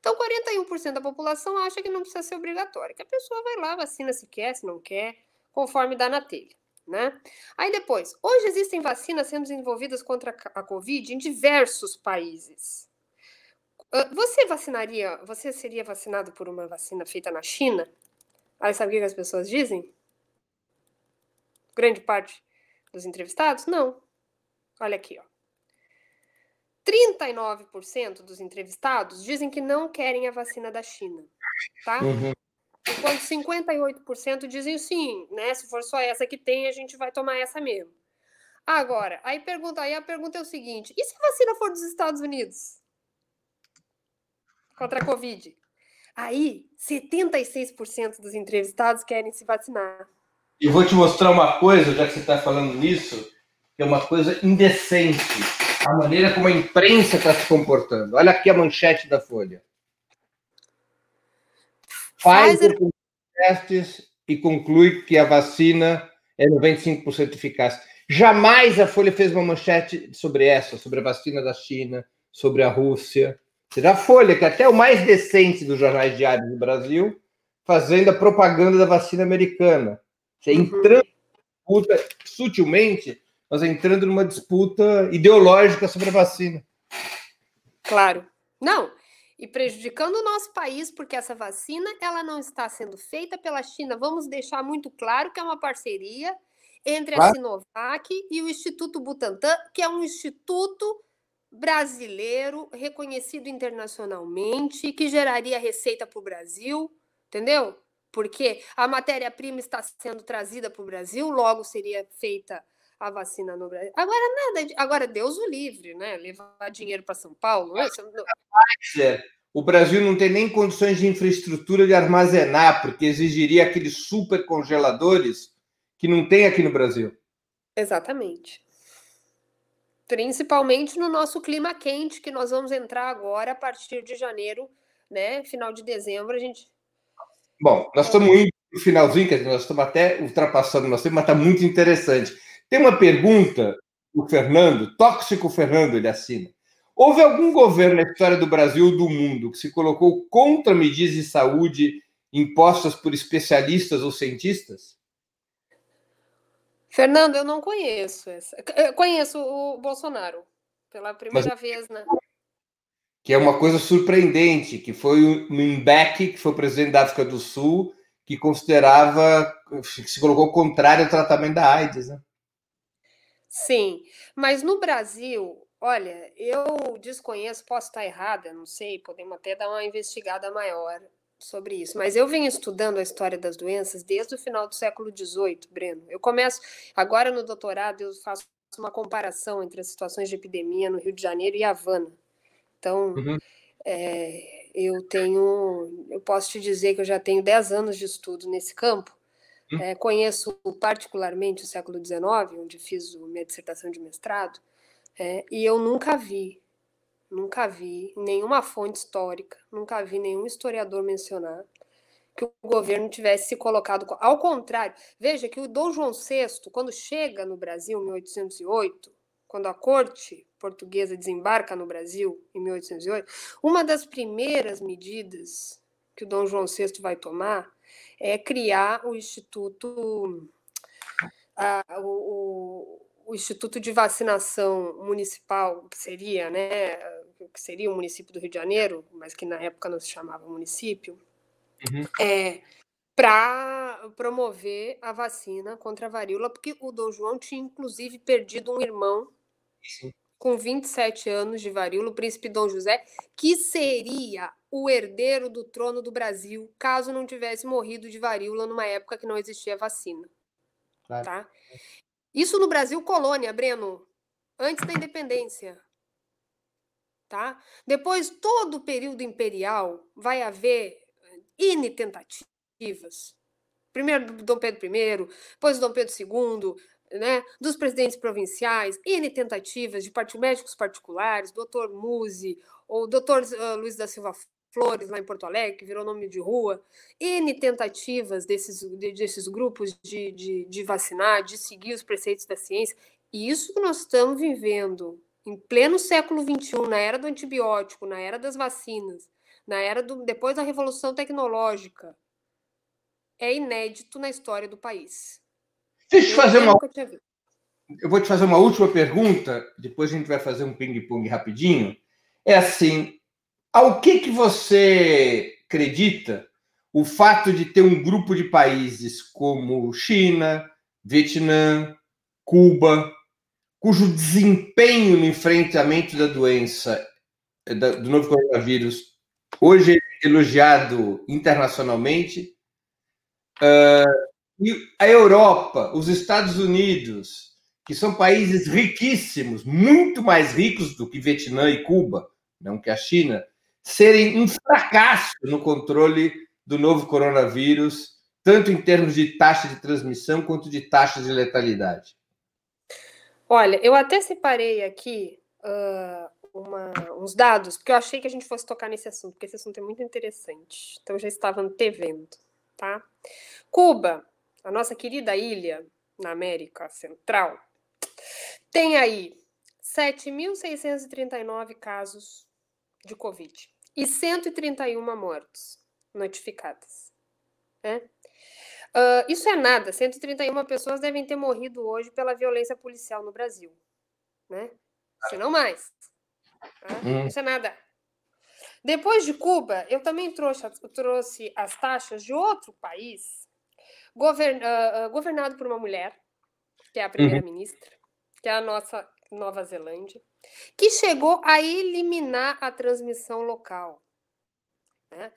Então, 41% da população acha que não precisa ser obrigatório, que a pessoa vai lá, vacina se quer, se não quer, conforme dá na telha. Né? Aí depois, hoje existem vacinas sendo desenvolvidas contra a Covid em diversos países. Você vacinaria, você seria vacinado por uma vacina feita na China? Aí sabe o que as pessoas dizem? Grande parte dos entrevistados? Não. Olha aqui, ó. 39% dos entrevistados dizem que não querem a vacina da China, tá? Uhum. Enquanto 58% dizem sim, né? Se for só essa que tem, a gente vai tomar essa mesmo. Agora, aí pergunta, aí a pergunta é o seguinte: e se a vacina for dos Estados Unidos? Contra a Covid? Aí, 76% dos entrevistados querem se vacinar. E vou te mostrar uma coisa, já que você está falando nisso, que é uma coisa indecente. A maneira como a imprensa está se comportando. Olha aqui a manchete da Folha. Pfizer testes e conclui que a vacina é 95% eficaz. Jamais a Folha fez uma manchete sobre essa, sobre a vacina da China, sobre a Rússia. Seja a Folha, que é até o mais decente dos jornais diários do Brasil, fazendo a propaganda da vacina americana. Você uhum. entrando sutilmente, mas entrando numa disputa ideológica sobre a vacina. Claro. Não, e prejudicando o nosso país, porque essa vacina ela não está sendo feita pela China. Vamos deixar muito claro que é uma parceria entre a Sinovac e o Instituto Butantan, que é um instituto brasileiro, reconhecido internacionalmente, que geraria receita para o Brasil, entendeu? Porque a matéria-prima está sendo trazida para o Brasil, logo seria feita a vacina no Brasil. Agora nada, agora Deus o livre, né? Levar dinheiro para São Paulo. Né? O Brasil não tem nem condições de infraestrutura de armazenar, porque exigiria aqueles super congeladores que não tem aqui no Brasil. Exatamente principalmente no nosso clima quente que nós vamos entrar agora a partir de janeiro, né? Final de dezembro, a gente. Bom, nós estamos indo no finalzinho, quer dizer, nós estamos até ultrapassando o nosso tempo, mas está muito interessante. Tem uma pergunta do Fernando, tóxico Fernando, ele assina. Houve algum governo na história do Brasil ou do mundo que se colocou contra medidas de saúde impostas por especialistas ou cientistas? Fernando, eu não conheço essa. Eu conheço o Bolsonaro pela primeira Mas... vez, né? Que é uma coisa surpreendente, que foi o Mbeki, que foi o presidente da África do Sul, que considerava, que se colocou contrário ao tratamento da AIDS, né? Sim, mas no Brasil, olha, eu desconheço, posso estar errada, não sei, podemos até dar uma investigada maior sobre isso, mas eu venho estudando a história das doenças desde o final do século XVIII, Breno. Eu começo, agora no doutorado, eu faço uma comparação entre as situações de epidemia no Rio de Janeiro e Havana. Então, uhum. é, eu tenho, eu posso te dizer que eu já tenho 10 anos de estudo nesse campo. Uhum. É, conheço particularmente o século XIX, onde fiz minha dissertação de mestrado, é, e eu nunca vi Nunca vi nenhuma fonte histórica, nunca vi nenhum historiador mencionar que o governo tivesse se colocado. Ao contrário, veja que o Dom João VI, quando chega no Brasil em 1808, quando a corte portuguesa desembarca no Brasil em 1808, uma das primeiras medidas que o Dom João VI vai tomar é criar o Instituto a, o, o, Instituto de Vacinação Municipal, que seria, né, que seria o município do Rio de Janeiro, mas que na época não se chamava município, uhum. é, para promover a vacina contra a varíola, porque o Dom João tinha, inclusive, perdido um irmão Sim. Com 27 anos de varíola, o príncipe Dom José, que seria o herdeiro do trono do Brasil, caso não tivesse morrido de varíola numa época que não existia vacina. Claro. Tá? Isso no Brasil colônia, Breno, antes da independência. Tá? Depois, todo o período imperial vai haver N tentativas. Primeiro Dom Pedro I, depois Dom Pedro II, né, dos presidentes provinciais, N tentativas de médicos particulares, doutor Musi, ou doutor uh, Luiz da Silva Flores, lá em Porto Alegre, que virou nome de rua, N tentativas desses, desses grupos de, de, de vacinar, de seguir os preceitos da ciência. E isso que nós estamos vivendo em pleno século XXI, na era do antibiótico, na era das vacinas, na era do depois da revolução tecnológica, é inédito na história do país. Deixa eu fazer uma. Eu vou te fazer uma última pergunta, depois a gente vai fazer um ping-pong rapidinho. É assim, ao que, que você acredita o fato de ter um grupo de países como China, Vietnã, Cuba, cujo desempenho no enfrentamento da doença do novo coronavírus hoje é elogiado internacionalmente, uh, e a Europa, os Estados Unidos, que são países riquíssimos, muito mais ricos do que Vietnã e Cuba, não que a China, serem um fracasso no controle do novo coronavírus, tanto em termos de taxa de transmissão quanto de taxa de letalidade? Olha, eu até separei aqui uh, uma, uns dados, porque eu achei que a gente fosse tocar nesse assunto, porque esse assunto é muito interessante. Então, eu já estava antevendo, tá? Cuba, a nossa querida ilha na América Central, tem aí 7.639 casos de Covid e 131 mortes notificadas. Né? Uh, isso é nada. 131 pessoas devem ter morrido hoje pela violência policial no Brasil. Né? Se não mais. Tá? Hum. Isso é nada. Depois de Cuba, eu também trouxe, trouxe as taxas de outro país govern, uh, governado por uma mulher, que é a primeira-ministra, uhum. que é a nossa Nova Zelândia que chegou a eliminar a transmissão local. Né?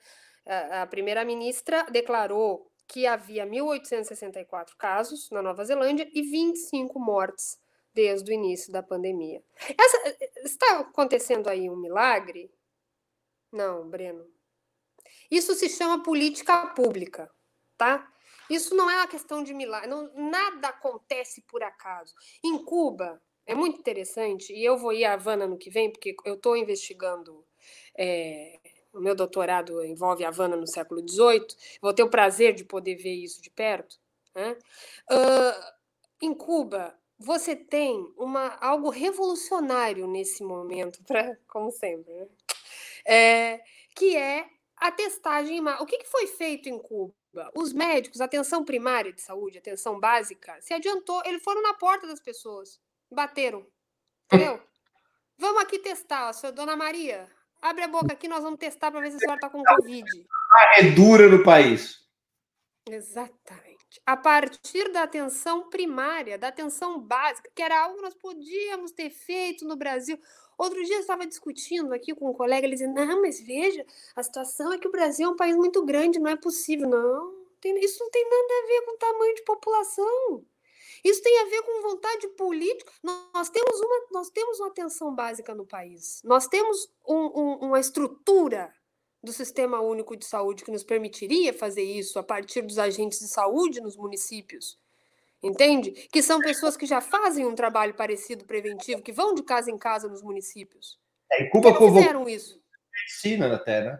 A primeira-ministra declarou que havia 1.864 casos na Nova Zelândia e 25 mortes desde o início da pandemia. Essa, está acontecendo aí um milagre? Não, Breno. Isso se chama política pública, tá? Isso não é uma questão de milagre. Não, nada acontece por acaso. Em Cuba, é muito interessante, e eu vou ir à Havana no que vem, porque eu estou investigando. É, o meu doutorado envolve a Havana no século XVIII, vou ter o prazer de poder ver isso de perto. Né? Uh, em Cuba, você tem uma, algo revolucionário nesse momento, pra, como sempre, né? é, que é a testagem. O que, que foi feito em Cuba? Os médicos, atenção primária de saúde, atenção básica, se adiantou, eles foram na porta das pessoas. Bateram. Entendeu? vamos aqui testar, ó, senhor Dona Maria. Abre a boca aqui, nós vamos testar para ver se a senhora está com Covid. É dura no país. Exatamente. A partir da atenção primária, da atenção básica, que era algo que nós podíamos ter feito no Brasil. Outro dia eu estava discutindo aqui com um colega, ele dizia: Não, mas veja, a situação é que o Brasil é um país muito grande, não é possível. Não, tem, isso não tem nada a ver com o tamanho de população. Isso tem a ver com vontade política. Nós temos uma, nós temos uma atenção básica no país. Nós temos um, um, uma estrutura do Sistema Único de Saúde que nos permitiria fazer isso a partir dos agentes de saúde nos municípios. Entende? Que são pessoas que já fazem um trabalho parecido preventivo, que vão de casa em casa nos municípios. É, e Cuba Por fizeram isso? Medicina até, né?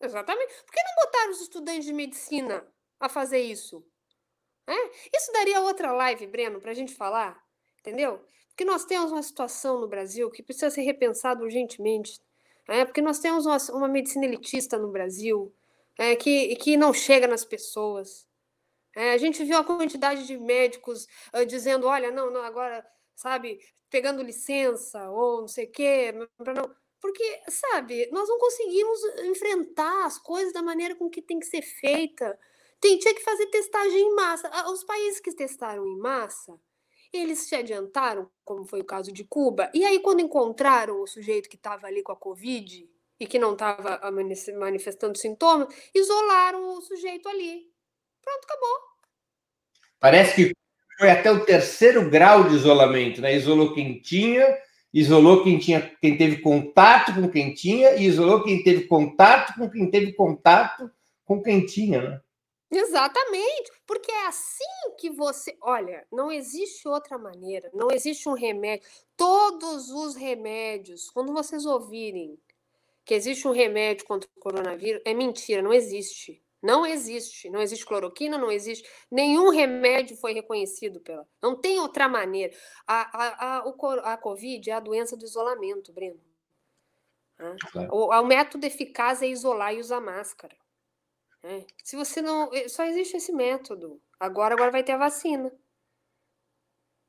Exatamente. Por que não botaram os estudantes de medicina a fazer isso? É? Isso daria outra live, Breno, para a gente falar, entendeu? Porque nós temos uma situação no Brasil que precisa ser repensada urgentemente. É? Porque nós temos uma, uma medicina elitista no Brasil é? que, que não chega nas pessoas. É, a gente viu a quantidade de médicos uh, dizendo: olha, não, não, agora, sabe, pegando licença ou não sei o quê, não. Porque, sabe, nós não conseguimos enfrentar as coisas da maneira com que tem que ser feita. Tem, tinha que fazer testagem em massa. Os países que testaram em massa, eles se adiantaram, como foi o caso de Cuba, e aí, quando encontraram o sujeito que estava ali com a Covid e que não estava manifestando sintomas, isolaram o sujeito ali. Pronto, acabou. Parece que foi até o terceiro grau de isolamento, né? Isolou quem tinha, isolou quem tinha, quem teve contato com quem tinha, e isolou quem teve contato com quem teve contato com quem tinha, né? Exatamente, porque é assim que você. Olha, não existe outra maneira, não existe um remédio. Todos os remédios, quando vocês ouvirem que existe um remédio contra o coronavírus, é mentira, não existe. Não existe. Não existe cloroquina, não existe. Nenhum remédio foi reconhecido pela. Não tem outra maneira. A, a, a, a Covid é a doença do isolamento, Breno. Claro. O, o método eficaz é isolar e usar máscara. É. Se você não. Eh, só existe esse método. Agora, agora vai ter a vacina.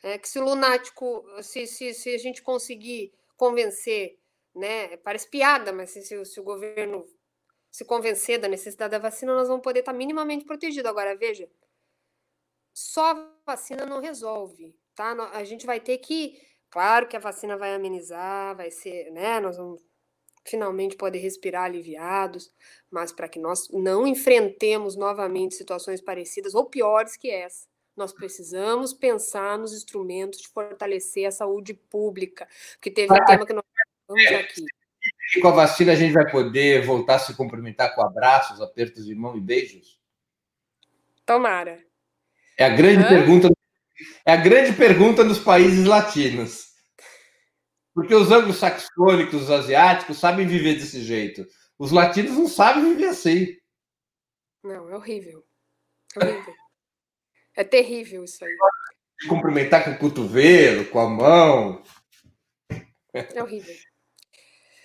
É que se o lunático, se, se, se a gente conseguir convencer, né? Parece piada, mas se, se, se o governo se convencer da necessidade da vacina, nós vamos poder estar minimamente protegidos. Agora, veja, só a vacina não resolve, tá? A gente vai ter que. Claro que a vacina vai amenizar, vai ser, né? Nós vamos finalmente poder respirar aliviados, mas para que nós não enfrentemos novamente situações parecidas ou piores que essa, nós precisamos pensar nos instrumentos de fortalecer a saúde pública, porque teve um tema que nós falamos aqui. E com a vacina a gente vai poder voltar a se cumprimentar com abraços, apertos de mão e beijos? Tomara. É a grande Hã? pergunta. É a grande pergunta nos países latinos. Porque os anglo-saxônicos, os asiáticos, sabem viver desse jeito. Os latinos não sabem viver assim. Não, é horrível. É horrível. é terrível isso aí. Cumprimentar com o cotovelo, com a mão. É horrível.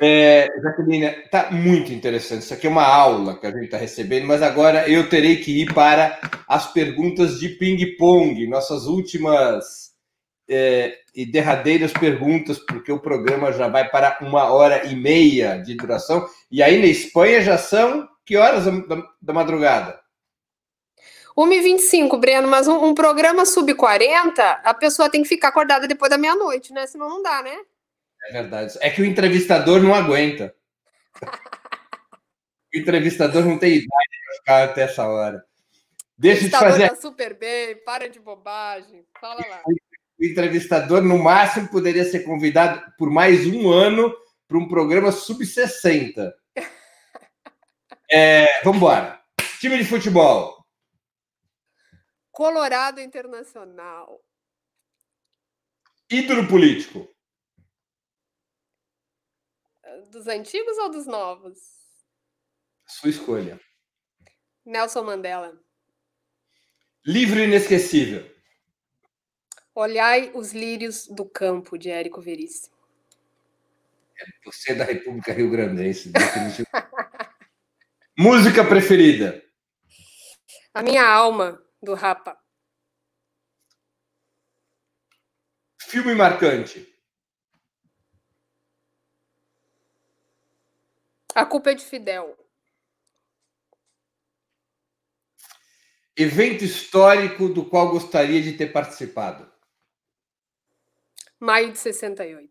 É, Jaqueline, tá muito interessante. Isso aqui é uma aula que a gente está recebendo, mas agora eu terei que ir para as perguntas de ping-pong, nossas últimas é, e derradeiras perguntas, porque o programa já vai para uma hora e meia de duração. E aí na Espanha já são que horas da, da madrugada? 1h25, Breno, mas um, um programa sub-40, a pessoa tem que ficar acordada depois da meia-noite, né? Senão não dá, né? É verdade. É que o entrevistador não aguenta. o entrevistador não tem idade para ficar até essa hora. Deixa te fazer. Tá super bem, para de bobagem. Fala lá o entrevistador, no máximo, poderia ser convidado por mais um ano para um programa sub-60. É, vamos embora. Time de futebol. Colorado Internacional. Ídolo político. Dos antigos ou dos novos? Sua escolha. Nelson Mandela. Livro inesquecível. Olhai os lírios do campo, de Érico Veríssimo. Você é da República Rio Grandense. Música preferida? A minha alma, do Rapa. Filme marcante? A culpa é de Fidel. Evento histórico do qual gostaria de ter participado? Maio de 68.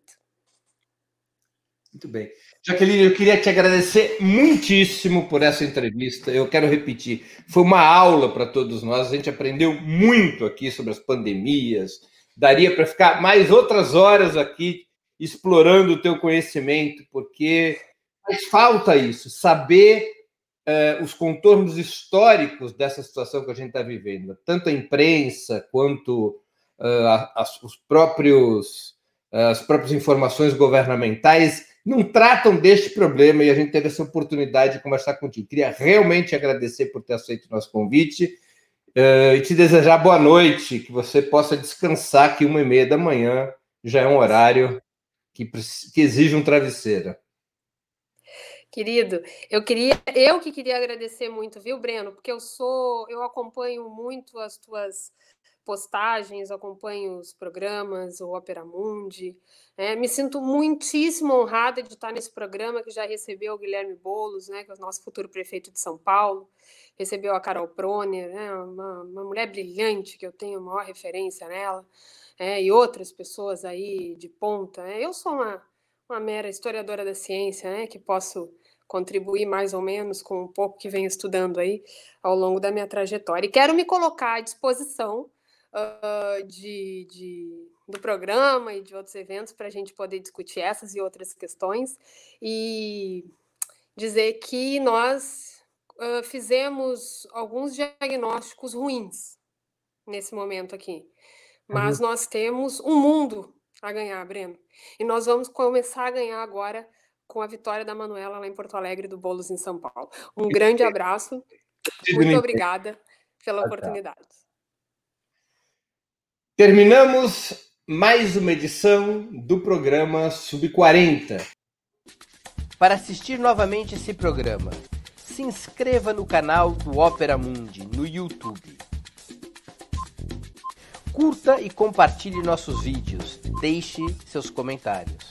Muito bem. Jaqueline, eu queria te agradecer muitíssimo por essa entrevista. Eu quero repetir, foi uma aula para todos nós. A gente aprendeu muito aqui sobre as pandemias. Daria para ficar mais outras horas aqui explorando o teu conhecimento, porque faz falta isso, saber uh, os contornos históricos dessa situação que a gente está vivendo. Tanto a imprensa quanto as, os próprios, as próprias informações governamentais não tratam deste problema e a gente teve essa oportunidade de conversar contigo. Queria realmente agradecer por ter aceito o nosso convite e te desejar boa noite, que você possa descansar, que uma e meia da manhã já é um horário que, que exige um travesseiro. Querido, eu queria, eu que queria agradecer muito, viu, Breno? Porque eu sou, eu acompanho muito as tuas postagens, acompanho os programas, o Opera Mundi. É, me sinto muitíssimo honrada de estar nesse programa que já recebeu o Guilherme Bolos, né, que é o nosso futuro prefeito de São Paulo, recebeu a Carol Proner, né, uma, uma mulher brilhante que eu tenho a maior referência nela, é, e outras pessoas aí de ponta. É, eu sou uma, uma mera historiadora da ciência, né, que posso contribuir mais ou menos com um pouco que venho estudando aí ao longo da minha trajetória. E quero me colocar à disposição uh, de, de, do programa e de outros eventos para a gente poder discutir essas e outras questões e dizer que nós uh, fizemos alguns diagnósticos ruins nesse momento aqui. Mas uhum. nós temos um mundo a ganhar, Breno. E nós vamos começar a ganhar agora com a vitória da Manuela lá em Porto Alegre do Bolos em São Paulo. Um grande abraço. Muito obrigada pela oportunidade. Terminamos mais uma edição do programa Sub 40. Para assistir novamente esse programa, se inscreva no canal do Opera Mundi no YouTube. Curta e compartilhe nossos vídeos. Deixe seus comentários.